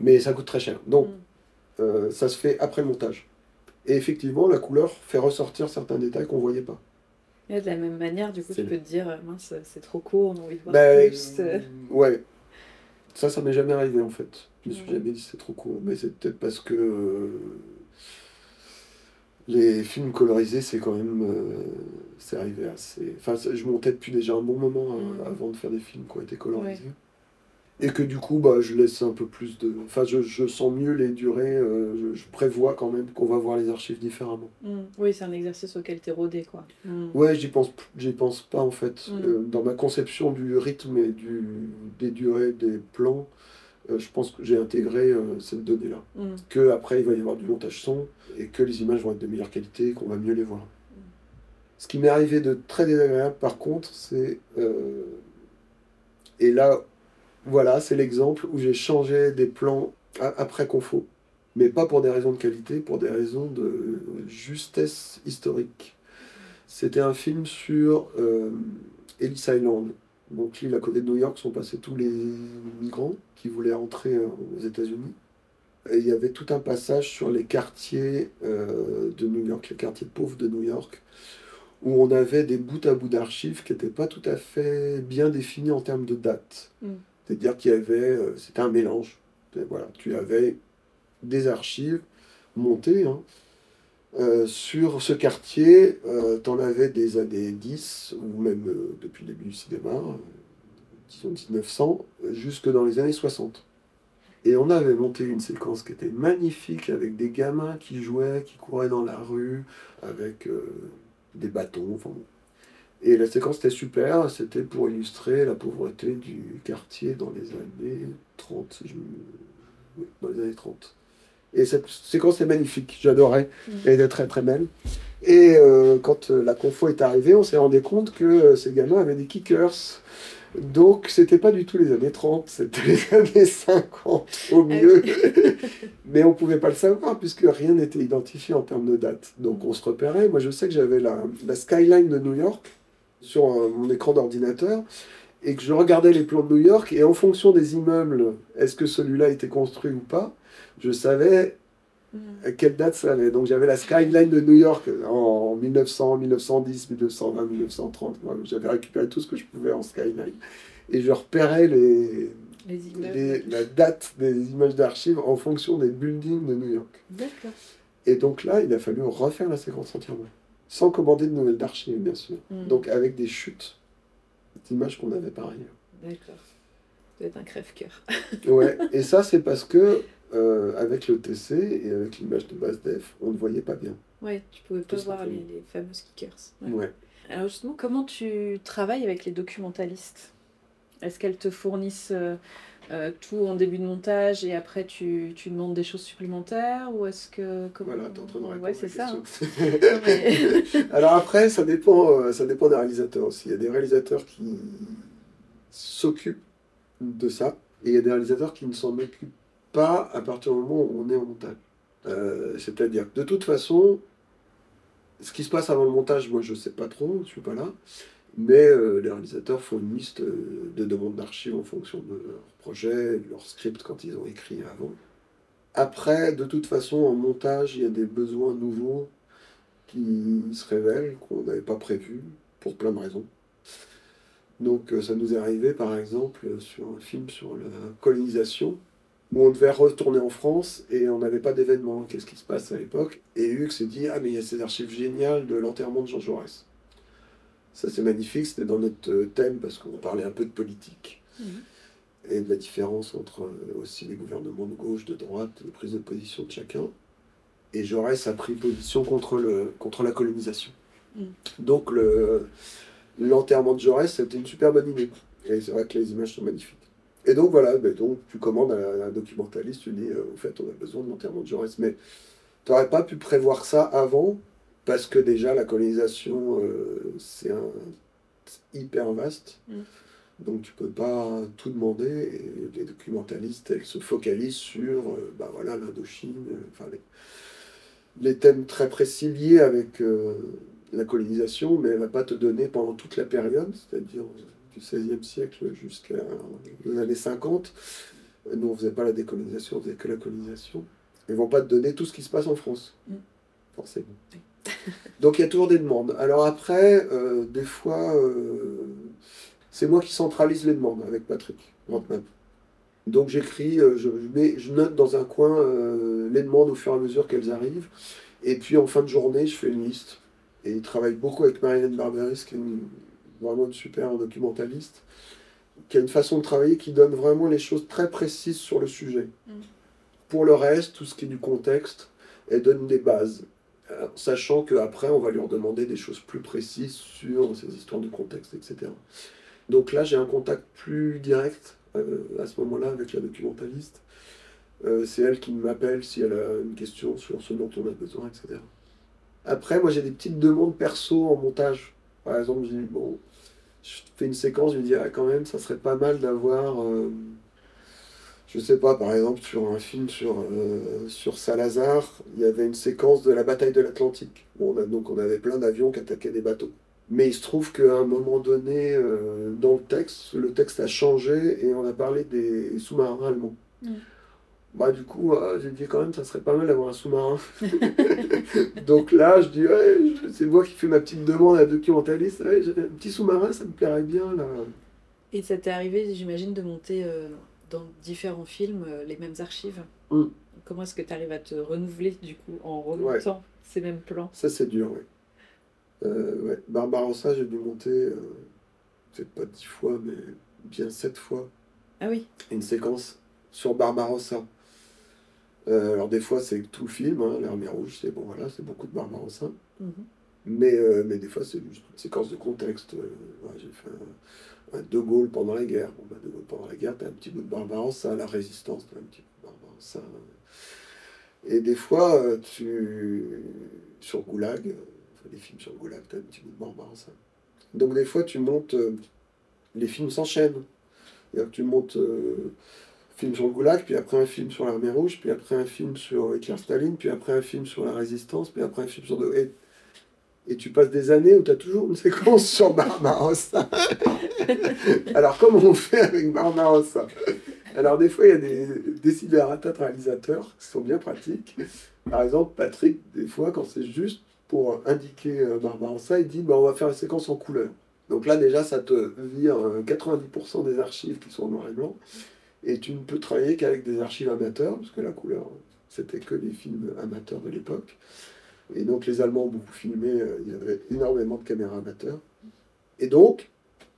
Mais ça coûte très cher. Donc, Mm. euh, ça se fait après le montage. Et effectivement, la couleur fait ressortir certains détails qu'on ne voyait pas. Et de la même manière, du coup, tu peux te dire, euh, mince, c'est trop court, on a envie de voir Ben, plus. euh. ouais. Ça, ça m'est jamais arrivé en fait. Je me suis jamais dit c'est trop court. Mais c'est peut-être parce que euh, les films colorisés, c'est quand même. euh, c'est arrivé assez. Enfin, je montais depuis déjà un bon moment hein, Mm. avant de faire des films qui ont été colorisés. Et que du coup, bah, je laisse un peu plus de. Enfin, je, je sens mieux les durées. euh, je, je prévois quand même qu'on va voir les archives différemment. Mm. Oui, c'est un exercice auquel t'es rodé, quoi. Mm. Ouais, j'y pense, j'y pense pas en fait. Mm. Euh, dans ma conception du rythme et du, des durées des plans, euh, je pense que j'ai intégré euh, cette donnée-là. Mm. Que après il va y avoir du montage son et que les images vont être de meilleure qualité et qu'on va mieux les voir. Ce qui m'est arrivé de très désagréable par contre, c'est. euh, et là, voilà, c'est l'exemple où j'ai changé des plans a- après confo. Mais pas pour des raisons de qualité, pour des raisons de justesse historique. C'était un film sur Ellis Island. Donc l'île à côté de New York sont passés tous les migrants qui voulaient entrer euh, aux États-Unis. Et il y avait tout un passage sur les quartiers euh, de New York, les quartiers pauvres de New York, où on avait des bouts à bout d'archives qui n'étaient pas tout à fait bien définis en termes de date. Mm. C'est-à-dire qu'il y avait, euh, c'était un mélange. Et voilà, tu avais des archives montées hein, euh, sur ce quartier. tu en avais des années 10, ou même euh, depuis le début du cinéma, euh, disons 1900, euh, jusque dans les années 60. Et on avait monté une séquence qui était magnifique avec des gamins qui jouaient, qui couraient dans la rue, avec euh, des bâtons. enfin. Et la séquence était super, c'était pour illustrer la pauvreté du quartier dans les années 30, si je me... oui, dans les années 30. Et cette séquence est magnifique, j'adorais, Mm. elle était très très belle. Et euh, quand euh, la confo est arrivée, on s'est rendu compte que euh, ces gamins avaient des kickers. Donc c'était pas du tout les années 30, c'était les années 50 au mieux. Mais on pouvait pas le savoir puisque rien n'était identifié en termes de date. Donc on se repérait. Moi je sais que j'avais la, la skyline de New York sur mon écran d'ordinateur et que je regardais les plans de New York et en fonction des immeubles, est-ce que celui-là été construit ou pas, je savais à quelle date ça allait. Donc j'avais la skyline de New York en 1900, 1910, 1920, 1930. Moi, J'avais récupéré tout ce que je pouvais en skyline. Et je repérais les, Les la date des images d'archives en fonction des buildings de New York. D'accord. Et donc là, il a fallu refaire la séquence entièrement. Sans commander de nouvelles d'archives, bien sûr. Mm. Donc avec des chutes d'images qu'on avait par ailleurs. D'accord. Ça doit être un crève-cœur. Ouais, et ça, c'est parce que euh, avec le TC et avec l'image de base def, on ne voyait pas bien. Ouais, tu pouvais pas voir les, les fameux kickers. Ouais. Ouais. Alors justement, comment tu travailles avec les documentalistes? Est-ce qu'elles te fournissent euh, euh, tout en début de montage et après tu, tu demandes des choses supplémentaires ou est-ce que comment... Voilà, t'es en train de répondre Ouais, à c'est ça. hein. question. Non, mais- Alors après, ça dépend, euh, ça dépend des réalisateurs aussi. Il y a des réalisateurs qui s'occupent de ça Et il y a des réalisateurs qui ne s'en occupent à partir du moment où on est en montage. Euh, C'est-à-dire que de toute façon, ce qui se passe avant le montage, moi je sais pas trop, je suis pas là. Mais euh, les réalisateurs font une liste euh, de demandes d'archives en fonction de leur projet, de leur script quand ils ont écrit avant. Après, de toute façon, en montage, il y a des besoins nouveaux qui se révèlent, qu'on n'avait pas prévus, pour plein de raisons. Donc ça nous est arrivé, par exemple, sur un film sur la colonisation, où on devait retourner en France et on n'avait pas d'événement. Qu'est-ce qui se passe à l'époque? Et Hugues s'est dit, ah mais il y a ces archives géniales de l'enterrement de Jean Jaurès. Ça c'est magnifique, c'était dans notre euh, thème parce qu'on parlait un peu de politique et de la différence entre euh, aussi les gouvernements de gauche, de droite, les prises de position de chacun. Et Jaurès a pris position contre, le, contre la colonisation. Mm. Donc le, l'enterrement de Jaurès, c'était une super bonne idée. Et c'est vrai que les images sont magnifiques. Et donc voilà, ben donc tu commandes à un documentaliste, tu dis, euh, en fait, on a besoin de l'enterrement de Jaurès. Mais tu n'aurais pas pu prévoir ça avant, parce que déjà, la colonisation, euh, c'est un hyper vaste. Mm. Donc tu peux pas tout demander. Et les documentalistes, elles se focalisent sur euh, bah voilà, l'Indochine, euh, enfin les, les thèmes très précis liés avec la colonisation, mais elle va pas te donner pendant toute la période, c'est-à-dire du XVIe siècle jusqu'à les années 50. Nous, on faisait pas la décolonisation, on faisait que la colonisation. Ils vont pas te donner tout ce qui se passe en France, Mm. forcément. Donc il y a toujours des demandes. Alors après, euh, des fois, euh, c'est moi qui centralise les demandes avec Patrick. Donc j'écris, euh, je, je mets- je note dans un coin les demandes au fur et à mesure qu'elles arrivent. Et puis en fin de journée, je fais une liste. Et il travaille beaucoup avec Marilyn Barberis, qui est une- vraiment une super documentaliste, qui a une façon de travailler qui donne vraiment les choses très précises sur le sujet. Mm. Pour le reste, tout ce qui est du contexte, elle donne des bases. Sachant qu'après, on va lui redemander des choses plus précises sur ces histoires de contexte, etc. Donc là, j'ai un contact plus direct euh, à ce moment-là avec la documentaliste. Euh, c'est elle qui m'appelle si elle a une question sur ce dont on a besoin, etc. Après, moi, j'ai des petites demandes perso en montage. Par exemple, je dis, bon, je fais une séquence, je me dis, ah, quand même, ça serait pas mal d'avoir, euh, je sais pas, par exemple, sur un film sur, euh, sur Salazar, il y avait une séquence de la bataille de l'Atlantique. Donc, on avait plein d'avions qui attaquaient des bateaux. Mais il se trouve qu'à un moment donné, euh, dans le texte, le texte a changé et on a parlé des sous-marins allemands. Mm. Bah, du coup, euh, j'ai dit quand même, ça serait pas mal d'avoir un sous-marin. Donc là, je dis, ouais, c'est moi qui fais ma petite demande à la documentaliste. Ouais, un petit sous-marin, ça me plairait bien là. Et ça t'est arrivé, j'imagine, de monter euh, dans différents films euh, les mêmes archives? Mm. Comment est-ce que tu arrives à te renouveler du coup en remontant ces mêmes plans? Ça, c'est dur, oui. Euh, ouais. Barbarossa, j'ai dû monter, peut-être pas dix fois, mais bien sept fois, Ah oui, une séquence sur Barbarossa. Euh, alors, des fois, c'est tout le film, hein, l'armée rouge, c'est bon, voilà, c'est beaucoup de Barbarossa. Mhm. Mais, euh, mais des fois, c'est juste une séquence de contexte. Euh, ouais, j'ai fait un, un De Gaulle pendant la guerre. Bon, bah, de Gaulle pendant la guerre, t'as un petit bout de Barbarossa, la résistance, t'as un petit bout de Barbarossa. Et des fois, tu... sur Goulag, enfin, les films sur Goulag, t'as un petit bout de Barbarossa. Donc des fois, tu montes... les films s'enchaînent. C'est-à-dire que tu montes euh, film sur le Goulag, puis après un film sur l'armée rouge, puis après un film sur Hitler-Staline, puis après un film sur la résistance, puis après un film sur... Et, et tu passes des années où tu as toujours une séquence sur Barbarossa. Alors, comment on fait avec Barbarossa Alors, des fois, il y a des désidératas de réalisateurs qui sont bien pratiques. Par exemple, Patrick, des fois, quand c'est juste pour indiquer euh, Barbarossa, il dit bah, on va faire la séquence en couleur. Donc là, déjà, ça te vire euh, 90% des archives qui sont en noir et blanc. Et tu ne peux travailler qu'avec des archives amateurs, parce que la couleur, c'était que des films amateurs de l'époque. Et donc les Allemands ont beaucoup filmé, euh, il y avait énormément de caméras amateurs. Et donc,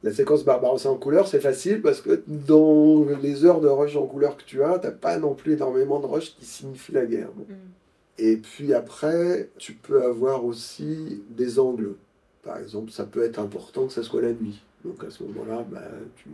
la séquence Barbarossa en couleur, c'est facile parce que dans les heures de rush en couleur que tu as, t'as pas non plus énormément de rush qui signifie la guerre. Bon. Et puis après, tu peux avoir aussi des angles. Par exemple, ça peut être important que ça soit la nuit. Donc à ce moment-là, bah, tu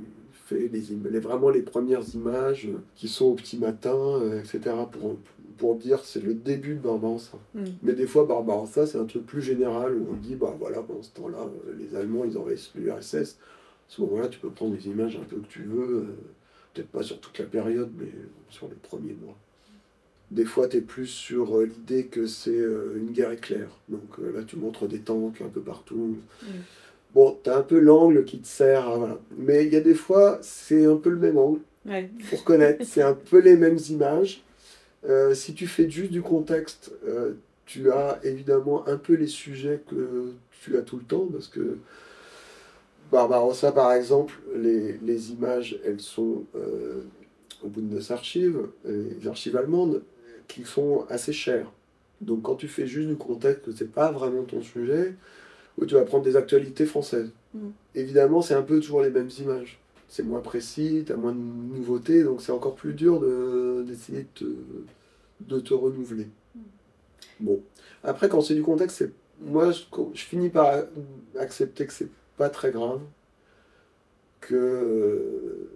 les, les- vraiment les premières images qui sont au petit matin, euh, etc. pour, pour dire c'est le début de Barbarossa. Mm. Mais des fois, Barbarossa, c'est un truc plus général où on dit, bah voilà, pendant ce temps-là, euh, les Allemands, ils envahissent l'URSS. À ce moment-là, tu peux prendre les images un peu que tu veux. euh, peut-être pas sur toute la période, mais sur les premiers mois. Des fois, tu es plus sur euh, l'idée que c'est euh, une guerre éclair. Donc euh, là, tu montres des tanks un peu partout. Bon, tu as un peu l'angle qui te sert. à- voilà. Mais il y a des fois, c'est un peu le même angle. Ouais. Faut reconnaître, c'est un peu les mêmes images. Euh, si tu fais juste du contexte, euh, tu as évidemment un peu les sujets que tu as tout le temps, parce que Barbarossa, par exemple, les, les images, elles sont euh, au Bundesarchiv, les archives allemandes, qui sont assez chères. Donc quand tu fais juste du contexte, que c'est pas vraiment ton sujet, ou tu vas prendre des actualités françaises. Mm. Évidemment, c'est un peu toujours les mêmes images. C'est moins précis, tu as moins de nouveautés, donc c'est encore plus dur de- d'essayer de, te, de te renouveler. Bon. Après, quand c'est du contexte, c'est moi, je, je finis par accepter que c'est pas très grave, que euh,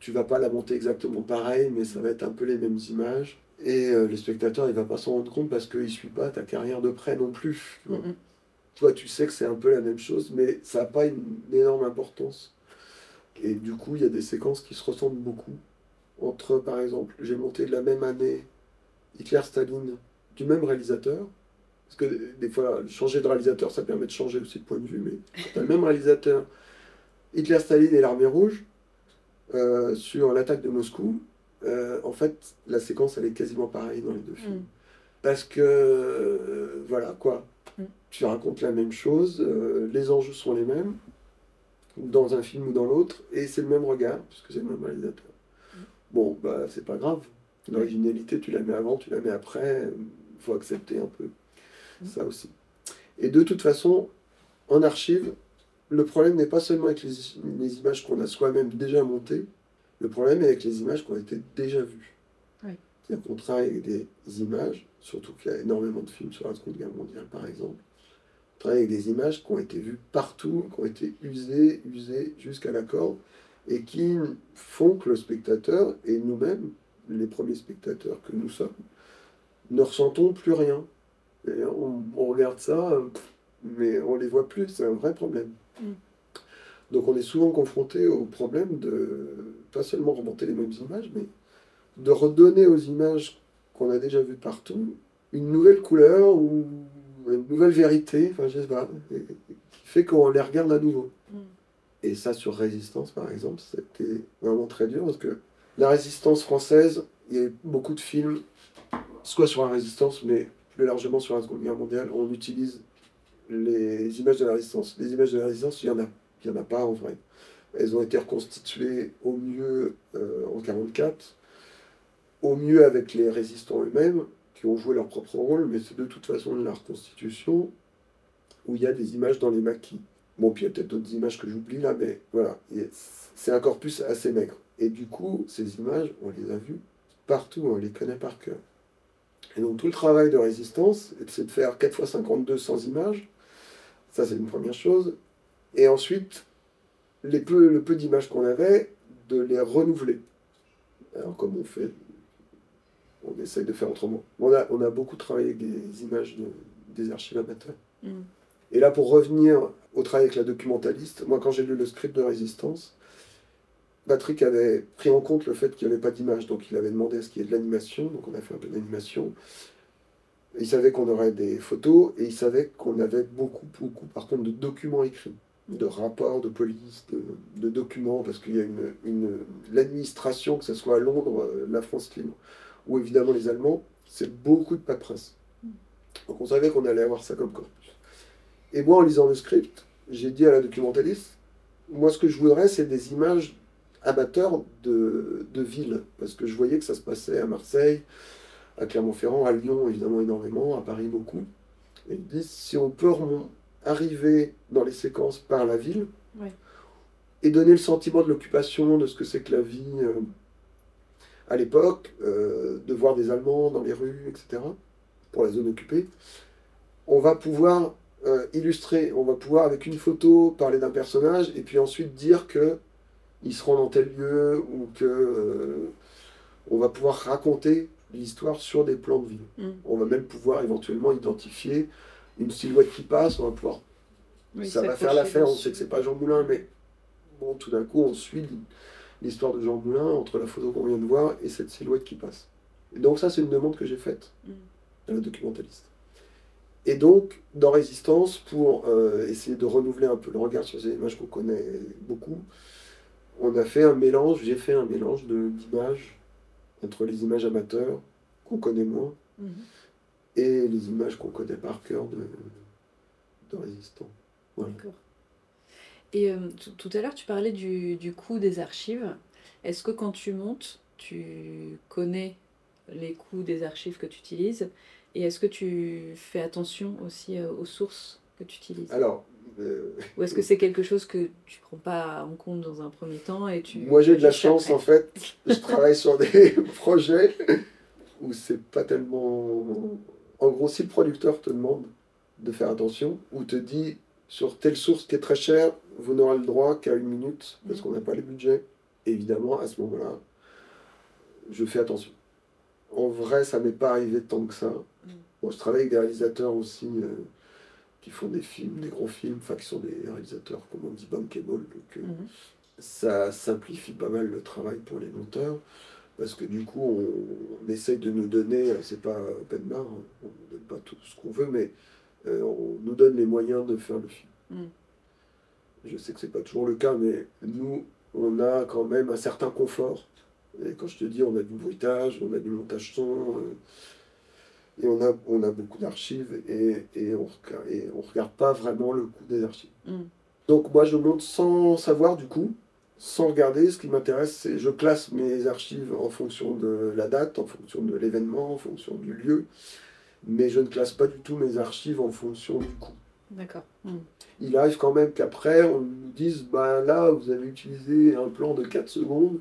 tu vas pas la monter exactement pareil, mais ça va être un peu les mêmes images. Et euh, le spectateur, il va pas s'en rendre compte parce qu'il suit pas ta carrière de près non plus. tu vois. Toi, tu sais que c'est un peu la même chose, mais ça n'a pas une énorme importance. Et du coup, il y a des séquences qui se ressemblent beaucoup. Entre, par exemple, j'ai monté de la même année Hitler-Staline du même réalisateur. Parce que des fois, changer de réalisateur, ça permet de changer aussi de point de vue, mais tu as le même réalisateur, Hitler-Staline et l'armée rouge, euh, sur l'attaque de Moscou. Euh, en fait, la séquence, elle est quasiment pareille dans les deux films. Mm. Parce que, euh, voilà, quoi. Mm. Tu racontes la même chose, euh, les enjeux sont les mêmes, dans un film ou dans l'autre, et c'est le même regard, puisque c'est le même réalisateur. Bon, bah, c'est pas grave. L'originalité, tu la mets avant, tu la mets après, il faut accepter un peu ça aussi. Et de toute façon, en archive, le problème n'est pas seulement avec les, les images qu'on a soi-même déjà montées, le problème est avec les images qui ont été déjà vues. Oui. C'est-à-dire qu'on travaille avec des images, surtout qu'il y a énormément de films sur la Seconde Guerre mondiale, par exemple. Travaille avec des images qui ont été vues partout, qui ont été usées, usées jusqu'à la corde, et qui font que le spectateur, et nous-mêmes, les premiers spectateurs que nous sommes, ne ressentons plus rien. Et on, on regarde ça, mais on les voit plus, c'est un vrai problème. Mm. Donc on est souvent confronté au problème de pas seulement remonter les mêmes images, mais de redonner aux images qu'on a déjà vues partout une nouvelle couleur ou une nouvelle vérité, enfin je sais pas, qui fait qu'on les regarde à nouveau. Mm. Et ça sur Résistance par exemple, c'était vraiment très dur parce que la Résistance française, il y a eu beaucoup de films, soit sur la Résistance, mais plus largement sur la Seconde Guerre mondiale, on utilise les images de la Résistance. Les images de la Résistance, il n'y en, a- il y en a pas en vrai. Elles ont été reconstituées au mieux euh, en 1944, au mieux avec les résistants eux-mêmes, ont joué leur propre rôle, mais c'est de toute façon de la reconstitution où il y a des images dans les maquis. Bon, puis il y a peut-être d'autres images que j'oublie là, mais voilà, c'est un corpus assez maigre. Et du coup, ces images, on les a vues partout, on les connaît par cœur. Et donc tout le travail de résistance, c'est de faire 4 x 52 sans images. Ça, c'est une première chose. Et ensuite, les peu, le peu d'images qu'on avait, de les renouveler. Alors, comme on fait, on essaye de faire autrement. On a, on a beaucoup travaillé avec des images de- des archives amateurs. Mm. Et là, pour revenir au travail avec la documentaliste, moi, quand j'ai lu le script de Résistance, Patrick avait pris en compte le fait qu'il n'y avait pas d'image, donc il avait demandé à ce qu'il y ait de l'animation, donc on a fait un peu d'animation. Il savait qu'on aurait des photos et il savait qu'on avait beaucoup, beaucoup, par contre, de documents écrits, de rapports de police, de, de documents, parce qu'il y a une, une- l'administration, que ce soit à Londres, euh, la France libre, ou évidemment les Allemands, c'est beaucoup de paperasse. Donc on savait qu'on allait avoir ça comme corpus. Et moi, en lisant le script, j'ai dit à la documentaliste, moi ce que je voudrais, c'est des images amateurs de, de villes, parce que je voyais que ça se passait à Marseille, à Clermont-Ferrand, à Lyon évidemment énormément, à Paris beaucoup. Et ils disent, si on peut arriver dans les séquences par la ville, Ouais. et donner le sentiment de l'occupation, de ce que c'est que la vie euh, à l'époque, euh, de voir des Allemands dans les rues, etc., pour la zone occupée, on va pouvoir euh, illustrer, on va pouvoir avec une photo parler d'un personnage, et puis ensuite dire que ils seront dans tel lieu, ou que euh, on va pouvoir raconter l'histoire sur des plans de ville. Mm. On va même pouvoir éventuellement identifier une silhouette qui passe, on va pouvoir Oui, ça va faire l'affaire, on sait que c'est pas Jean Moulin, mais bon, tout d'un coup, on suit l'histoire de Jean Moulin entre la photo qu'on vient de voir et cette silhouette qui passe. Et donc ça, c'est une demande que j'ai faite Mm. à la documentaliste. Et donc, dans Résistance, pour euh, essayer de renouveler un peu le regard sur ces images qu'on connaît beaucoup, on a fait un mélange, j'ai fait un mélange d'images entre les images amateurs, qu'on connaît moins, Mhm. et les images qu'on connaît par cœur de, de Résistance. Voilà. D'accord. Et euh, tout- à l'heure, tu parlais du, du coût des archives. Est-ce que quand tu montes, tu connais les coûts des archives que tu utilises? Et est-ce que tu fais attention aussi euh, aux sources que tu utilises? Alors, euh, Ou est-ce que c'est quelque chose que tu prends pas en compte dans un premier temps et tu Moi, j'ai de la chance, après? en fait. Je travaille sur des projets où c'est pas tellement. En gros, si le producteur te demande de faire attention, ou te dit sur telle source qui est très chère, vous n'aurez le droit qu'à une minute parce qu'on n'a pas les budgets, évidemment, à ce moment-là, je fais attention. En vrai, ça m'est pas arrivé tant que ça. Bon, je travaille avec des réalisateurs aussi euh, qui font des films, des gros films, enfin qui sont des réalisateurs, comme on dit, bankable. Donc, euh, Mhm. ça simplifie pas mal le travail pour les monteurs parce que du coup on, on essaye de nous donner, euh, c'est pas open bar, hein, on ne donne pas tout ce qu'on veut, mais euh, on nous donne les moyens de faire le film. Mm. Je sais que c'est pas toujours le cas, mais nous on a quand même un certain confort. Et quand je te dis on a du bruitage, on a du montage son, euh, et on a, on a beaucoup d'archives et, et, on, et on regarde pas vraiment le coût des archives. Mm. Donc moi je monte sans savoir du coup, sans regarder. Ce qui m'intéresse, c'est je classe mes archives en fonction de la date, en fonction de l'événement, en fonction du lieu. Mais je ne classe pas du tout mes archives en fonction du coût. D'accord. Mm. Il arrive quand même qu'après on nous dise, bah là vous avez utilisé un plan de 4 secondes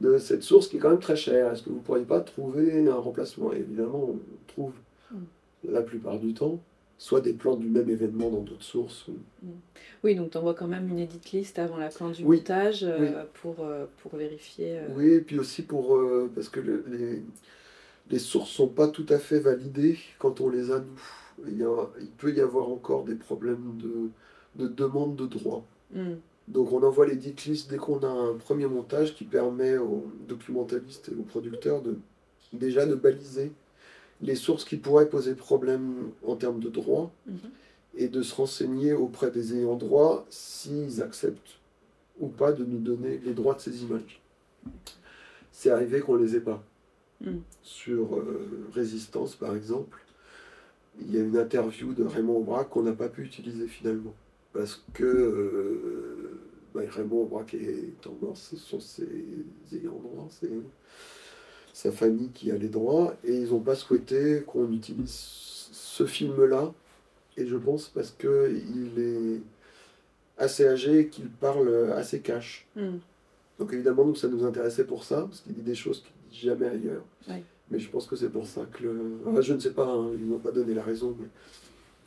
de cette source qui est quand même très chère. Est-ce que vous ne pourriez pas trouver un remplacement? Et Évidemment, on trouve la plupart du temps soit des plans du même événement dans d'autres sources. ou- Oui, donc tu envoies quand même une edit list avant la fin du Oui. montage euh, Oui. pour, euh, pour vérifier. euh, Oui, et puis aussi pour parce que le- les, les sources sont pas tout à fait validées quand on les a nous. Il, y a- il peut y avoir encore des problèmes de, de demande de droit. mm. Donc on envoie les dit listes dès qu'on a un premier montage qui permet aux documentalistes et aux producteurs de déjà de baliser les sources qui pourraient poser problème en termes de droit Mhm. et de se renseigner auprès des ayants droit s'ils acceptent ou pas de nous donner les droits de ces images. C'est arrivé qu'on les ait pas. Mm. Sur euh, Résistance, par exemple, il y a une interview de Raymond Aubrac qu'on n'a pas pu utiliser finalement. Parce que euh, bah, Raymond Aubrac est en mort, ce sont ses ayants droit, c'est sa famille qui a les droits, et ils n'ont pas souhaité qu'on utilise ce film-là. Et je pense parce qu'il est assez âgé et qu'il parle assez cash. Mm. Donc évidemment, nous, ça nous intéressait pour ça, parce qu'il dit des choses qu'il ne dit jamais ailleurs. Ouais. Mais je pense que c'est pour ça que le... Enfin, je ne sais pas, hein, ils n'ont pas donné la raison, mais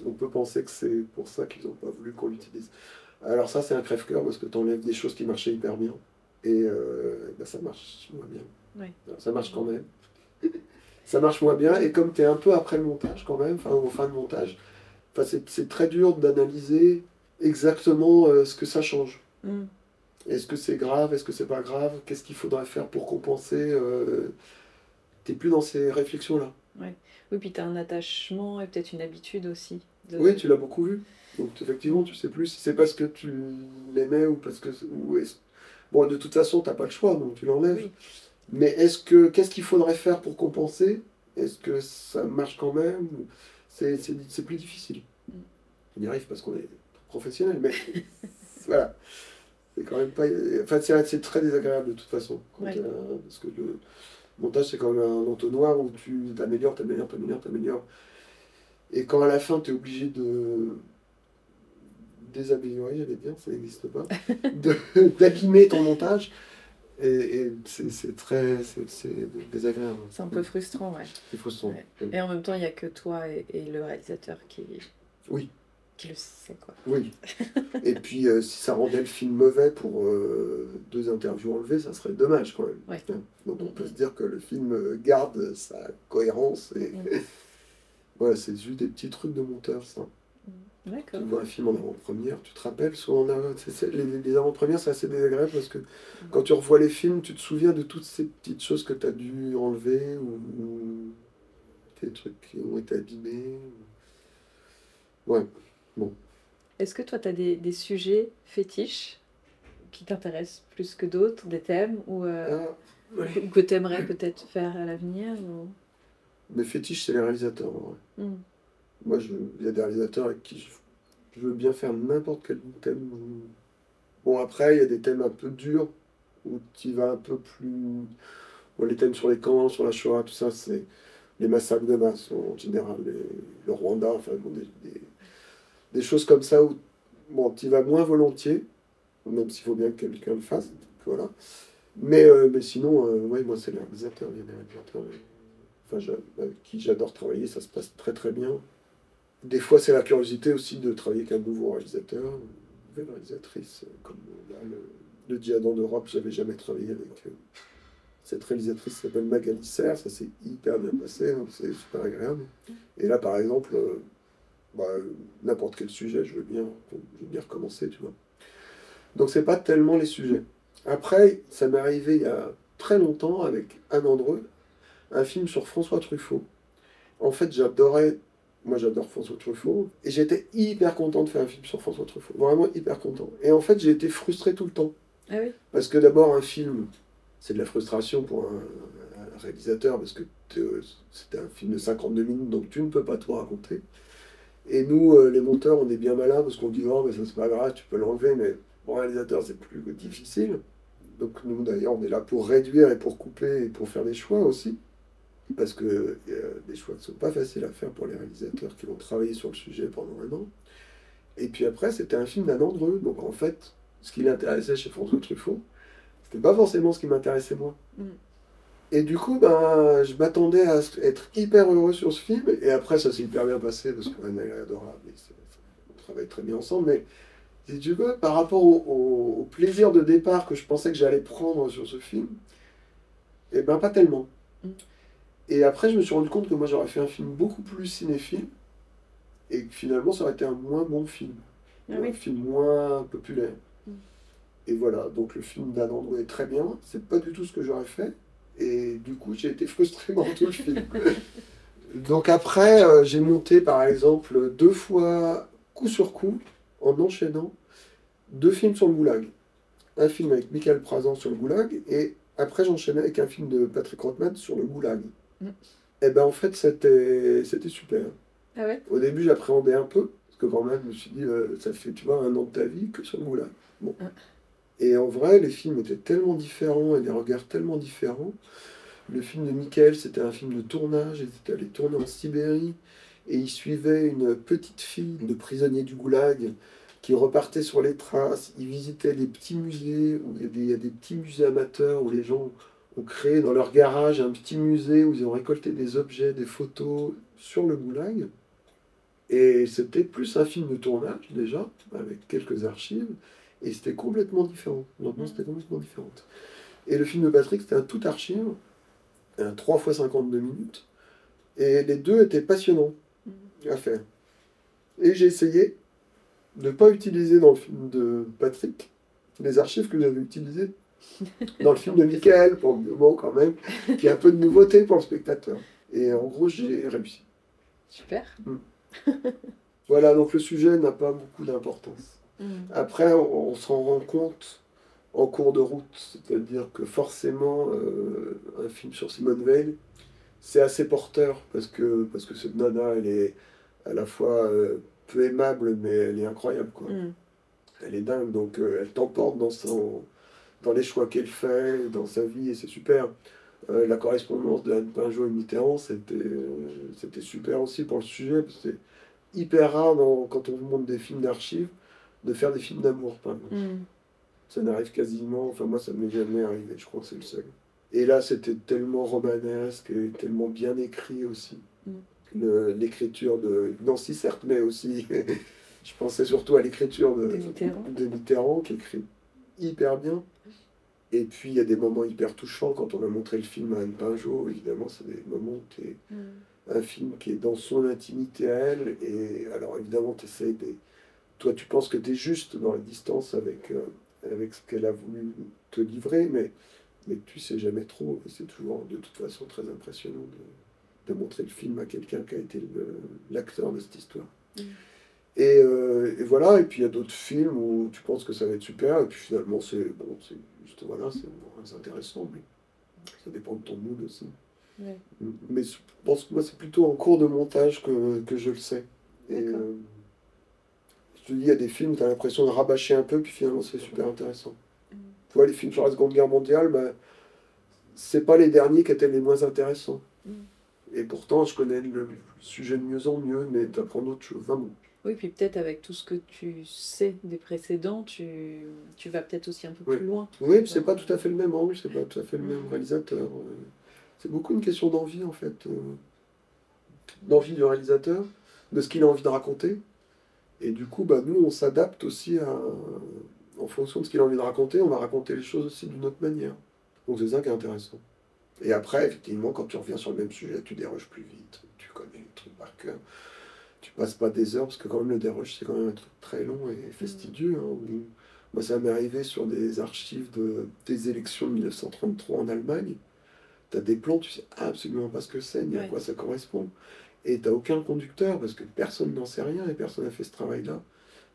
on peut penser que c'est pour ça qu'ils n'ont pas voulu qu'on l'utilise. Alors ça, c'est un crève-cœur, parce que tu enlèves des choses qui marchaient hyper bien, et euh, ben, ça marche moins bien. Alors, ça marche quand même. ça marche moins bien, et comme tu es un peu après le montage quand même, enfin, au fin de montage, c'est très dur d'analyser exactement euh, ce que ça change. Mm. Est-ce que c'est grave Est-ce que c'est pas grave Qu'est-ce qu'il faudrait faire pour compenser euh... T'es plus dans ces réflexions-là. Oui, puis tu as un attachement et peut-être une habitude aussi. de- Oui, tu l'as beaucoup vu. Donc effectivement, tu sais plus si c'est parce que tu l'aimais ou parce que. Ou bon, de toute façon, t'as pas le choix, donc tu l'enlèves. Oui. Mais est-ce que qu'est-ce qu'il faudrait faire pour compenser? Est-ce que ça marche quand même? C'est plus difficile. Mm. On y arrive parce qu'on est professionnel, mais voilà. C'est quand même pas. Enfin, c'est c'est très désagréable de toute façon. quand Ouais. parce que le montage, c'est même un entonnoir où tu t'améliores, t'améliores, t'améliores, t'améliores. Et quand à la fin, tu es obligé de désaméliorer, j'allais dire, ça n'existe pas, d'abîmer ton montage, et, et c'est très c'est c'est désagréable. C'est un peu frustrant, ouais. C'est frustrant. Ouais. Et en même temps, il n'y a que toi et, et le réalisateur qui, Oui. Qui le sait, quoi. Oui. Et puis, euh, si ça rendait le film mauvais pour euh, deux interviews enlevées, ça serait dommage quand même. Ouais. Hein. Donc on peut se dire que le film euh, garde sa cohérence. Et... Mm. voilà, c'est juste des petits trucs de monteur, ça. D'accord. Tu vois un film en avant-première, tu te rappelles souvent, on a- les, les avant-premières, c'est assez désagréable parce que quand tu revois les films, tu te souviens de toutes ces petites choses que tu as dû enlever ou, ou des trucs qui ont été abîmés. Ouais. Est-ce que toi, tu as des, des sujets fétiches qui t'intéressent plus que d'autres, des thèmes ou, euh, Ah, ouais. ou que tu aimerais peut-être faire à l'avenir ou... Mes fétiches, c'est les réalisateurs. en vrai. Hmm. Moi, il y a des réalisateurs avec qui je, je veux bien faire n'importe quel thème. Bon, après, il y a des thèmes un peu durs, où tu vas un peu plus. Bon, les thèmes sur les camps, sur la Shoah, tout ça, c'est les massacres de masse en général, les- le Rwanda, enfin, bon, des, des- des choses comme ça où bon, tu vas moins volontiers, même s'il faut bien que quelqu'un le fasse. Voilà. Mais, euh, mais sinon, euh, ouais, moi, c'est les réalisateurs. Il y a des réalisateurs euh, avec qui j'adore travailler, ça se passe très très bien. Des fois, c'est la curiosité aussi de travailler avec un nouveau réalisateur, une nouvelle réalisatrice, euh, comme là, le, le Diadant d'Europe, j'avais jamais travaillé avec cette réalisatrice s'appelle Magali Serre, ça s'est hyper bien passé, hein, c'est super agréable. Et là, par exemple, bah, euh, n'importe quel sujet, je veux bien, je veux bien recommencer, tu vois. Donc, c'est pas tellement les sujets. Après, ça m'est arrivé il y a très longtemps avec Anne Andreux, un film sur François Truffaut. En fait, j'adorais, moi j'adore François Truffaut, et j'étais hyper content de faire un film sur François Truffaut, vraiment hyper content. Et en fait, j'ai été frustré tout le temps. Ah oui Parce que d'abord, un film, c'est de la frustration pour un, un réalisateur, parce que t'es- c'était un film de 52 minutes, donc tu ne peux pas tout raconter. Et nous, euh, les monteurs, on est bien malins, parce qu'on dit, oh, mais ça c'est pas grave, tu peux l'enlever, mais pour réalisateur, c'est plus difficile. Donc nous, d'ailleurs, on est là pour réduire et pour couper et pour faire des choix aussi. Parce que a des choix ne sont pas faciles à faire pour les réalisateurs qui vont travailler sur le sujet pendant un an. Et puis après, c'était un film d'Anne Andreux. Donc en fait, ce qui l'intéressait chez François Truffaut, c'était pas forcément ce qui m'intéressait moi. Mm. Et du coup, ben, je m'attendais à être hyper heureux sur ce film. Et après, ça s'est hyper bien passé parce elle est adorable. Et on travaille très bien ensemble. Mais si tu veux, par rapport au, au- au plaisir de départ que je pensais que j'allais prendre sur ce film, eh ben pas tellement. Mm. Et après, je me suis rendu compte que moi, j'aurais fait un film beaucoup plus cinéphile. Et que finalement, ça aurait été un moins bon film. Ah un oui. film moins populaire. Mm. Et voilà, donc le film d'Anne est très bien. C'est pas du tout ce que j'aurais fait. Et du coup, j'ai été frustré dans tout le film. donc après, euh, j'ai monté par exemple deux fois, coup sur coup, en enchaînant, deux films sur le goulag. Un film avec Michael Prazan sur le goulag, et après j'enchaînais avec un film de Patrick Rothman sur le goulag. Mm. Et ben en fait, c'était super. Ah ouais? Au début, j'appréhendais un peu, parce que quand même, je me suis dit, euh, ça fait, tu vois, un an de ta vie que sur le goulag. Bon. Ah. Et en vrai, les films étaient tellement différents et des regards tellement différents. Le film de Michael, c'était un film de tournage, il était allé tourner en Sibérie, et il suivait une petite fille de prisonnier du goulag qui repartait sur les traces. Il visitait des petits musées, où il y a des, il y a des petits musées amateurs où les gens ont créé dans leur garage un petit musée où ils ont récolté des objets, des photos sur le goulag. Et c'était plus un film de tournage déjà, avec quelques archives, et c'était complètement différent. L'ambiance était complètement différente. Et le film de Patrick, c'était un tout archive, un 3 x 52 minutes, et les deux étaient passionnants à faire. Et j'ai essayé de ne pas utiliser dans le film de Patrick les archives que j'avais utilisées dans le film de Michael, pour le moment quand même, qui a un peu de nouveauté pour le spectateur. Et en gros, j'ai réussi. Super. Voilà, donc le sujet n'a pas beaucoup d'importance. Mm. Après, on, on s'en rend compte en cours de route, c'est-à-dire que forcément, euh, un film sur Simone Veil, c'est assez porteur, parce que, parce que cette nana, elle est à la fois euh, peu aimable, mais elle est incroyable, quoi. Mm. Elle est dingue, donc euh, elle t'emporte dans, son, dans les choix qu'elle fait, dans sa vie, et c'est super. Euh, la correspondance de Anne Pinjot et Mitterrand, c'était euh, c'était super aussi pour le sujet, parce que c'est hyper rare dans- quand on vous montre des films d'archives de faire des films d'amour, par exemple. Mm. Ça n'arrive quasiment, enfin moi ça ne m'est jamais arrivé, je crois que c'est le seul. Et là c'était tellement romanesque et tellement bien écrit aussi. Mm. L'écriture de Nancy certes, mais aussi je pensais surtout à l'écriture de, De Mitterrand. de Mitterrand, qui écrit hyper bien. Et puis il y a des moments hyper touchants quand on a montré le film à Anne Pinjot, évidemment c'est des moments où t'es- Mm. un film qui est dans son intimité à elle. Et alors évidemment, tu essayes des... Toi, tu penses que tu es juste dans la distance avec, euh, avec ce qu'elle a voulu te livrer, mais, mais tu sais jamais trop. C'est toujours de toute façon très impressionnant de, de montrer le film à quelqu'un qui a été l'acteur de cette histoire. Mm. Et, euh, et voilà, et puis il y a d'autres films où tu penses que ça va être super, et puis finalement c'est bon, c'est juste voilà, c'est moins intéressant, mais ça dépend de ton mood aussi. Ouais. Mais je pense que moi c'est plutôt en cours de montage que, que je le sais. Et te dis, il y a des films, tu as l'impression de rabâcher un peu, puis finalement c'est super intéressant. Mm. Tu vois, les films sur la Seconde Guerre mondiale, bah, c'est pas les derniers qui étaient les moins intéressants. Mm. Et pourtant, je connais le sujet de mieux en mieux, mais tu apprends d'autres choses. Enfin, bon. Oui, puis peut-être avec tout ce que tu sais des précédents, tu, tu vas peut-être aussi un peu Oui. plus loin. Oui, c'est pas tout à fait le même angle, c'est pas tout à fait le même réalisateur. euh. C'est beaucoup une question d'envie, en fait. euh, D'envie du réalisateur, de ce qu'il a envie de raconter. Et du coup, bah, nous, on s'adapte aussi à... en fonction de ce qu'il a envie de raconter, on va raconter les choses aussi d'une autre manière. Donc c'est ça qui est intéressant. Et après, effectivement, quand tu reviens sur le même sujet, tu déroges plus vite, tu connais les trucs par cœur. Tu passes pas des heures, parce que quand même le déroge, c'est quand même un truc très long et fastidieux. hein, Moi, ça m'est arrivé sur des archives de, des élections de 1933 en Allemagne. Tu as des plans, tu sais absolument pas ce que c'est, ni à Ouais. quoi ça correspond. Et tu aucun conducteur, parce que personne n'en sait rien et personne n'a fait ce travail-là,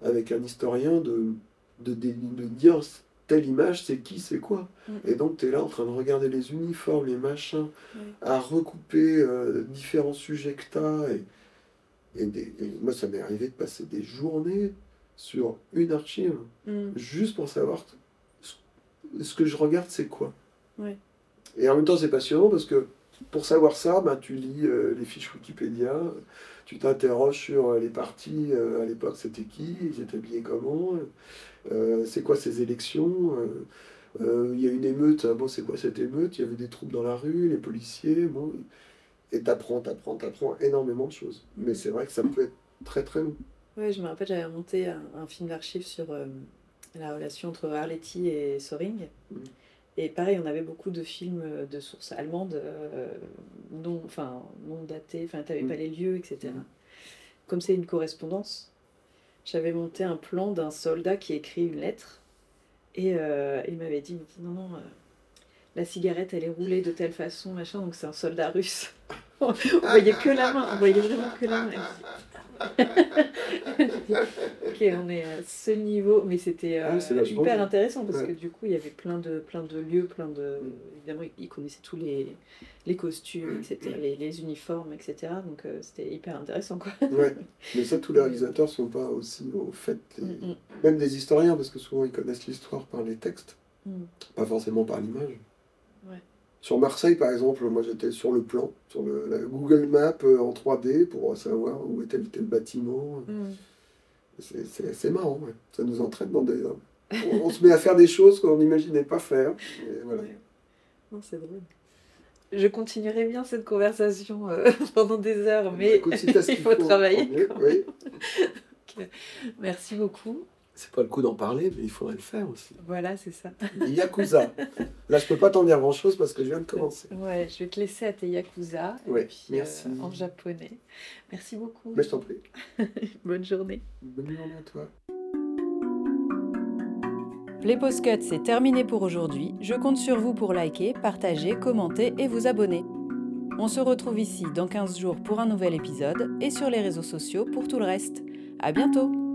avec un historien de, de, de, de dire telle image, c'est qui, c'est quoi. Mm. Et donc, tu es là en train de regarder les uniformes, les machins, à recouper euh, différents sujets que tu as. Et, et des- et moi, ça m'est arrivé de passer des journées sur une archive, Mm. juste pour savoir ce- ce que je regarde, c'est quoi. Et en même temps, c'est passionnant parce que pour savoir ça, bah, tu lis euh, les fiches Wikipédia, tu t'interroges sur euh, les partis, euh, à l'époque c'était qui, ils étaient habillés comment, euh, c'est quoi ces élections, il y a une émeute, ah bon c'est quoi cette émeute, il y avait des troupes dans la rue, les policiers, bon, et t'apprends, t'apprends, t'apprends énormément de choses. Mais c'est vrai que ça peut être très très long. Ouais, je me rappelle, j'avais monté un, un film d'archives sur la relation entre Arletty et Soring. Mhm. Et pareil, on avait beaucoup de films euh, de sources allemandes, euh, non, enfin, non datés, enfin, tu n'avais Mhm. pas les lieux, etc. Mhm. Comme c'est une correspondance, j'avais monté un plan d'un soldat qui écrit une lettre. Et euh, il m'avait dit, non, non, euh, la cigarette, elle est roulée de telle façon, machin, donc c'est un soldat russe. on voyait que la main, on voyait vraiment que la main. ok, on est à ce niveau, mais c'était euh, Ah, hyper intéressant parce Ouais. que du coup, il y avait plein de, plein de lieux, plein de. Évidemment, il- il connaissait tous les, les costumes, etc., les, les uniformes, etc. Donc euh, c'était hyper intéressant, quoi. Ouais. Mais ça, tous les réalisateurs sont pas aussi au fait, les- Mm, mm. même des historiens, parce que souvent ils connaissent l'histoire par les textes, Mm. pas forcément par l'image. Sur Marseille, par exemple, moi j'étais sur le plan, sur le, la Google Map euh, en 3D pour savoir où était tel, bâtiment. Mm. C'est- marrant, ouais. ça nous entraîne dans des... On, on se met à faire des choses qu'on n'imaginait pas faire. Et voilà. Ouais. Non, c'est drôle. Je continuerai bien cette conversation euh, pendant des heures, mais Écoute, si t'as ce il faut travailler. mieux, oui. Merci beaucoup. C'est pas le coup d'en parler, mais il faudrait le faire aussi. Voilà, c'est ça. Yakuza. Là, je peux pas t'en dire grand-chose parce que je viens de commencer. Ouais, je vais te laisser à tes yakuza et Ouais, puis, merci. euh, en japonais. Merci beaucoup. Mais je t'en prie. Bonne journée. Bonne journée à toi. Les Postcuts, c'est terminé pour aujourd'hui. Je compte sur vous pour liker, partager, commenter et vous abonner. On se retrouve ici dans 15 jours pour un nouvel épisode et sur les réseaux sociaux pour tout le reste. À bientôt!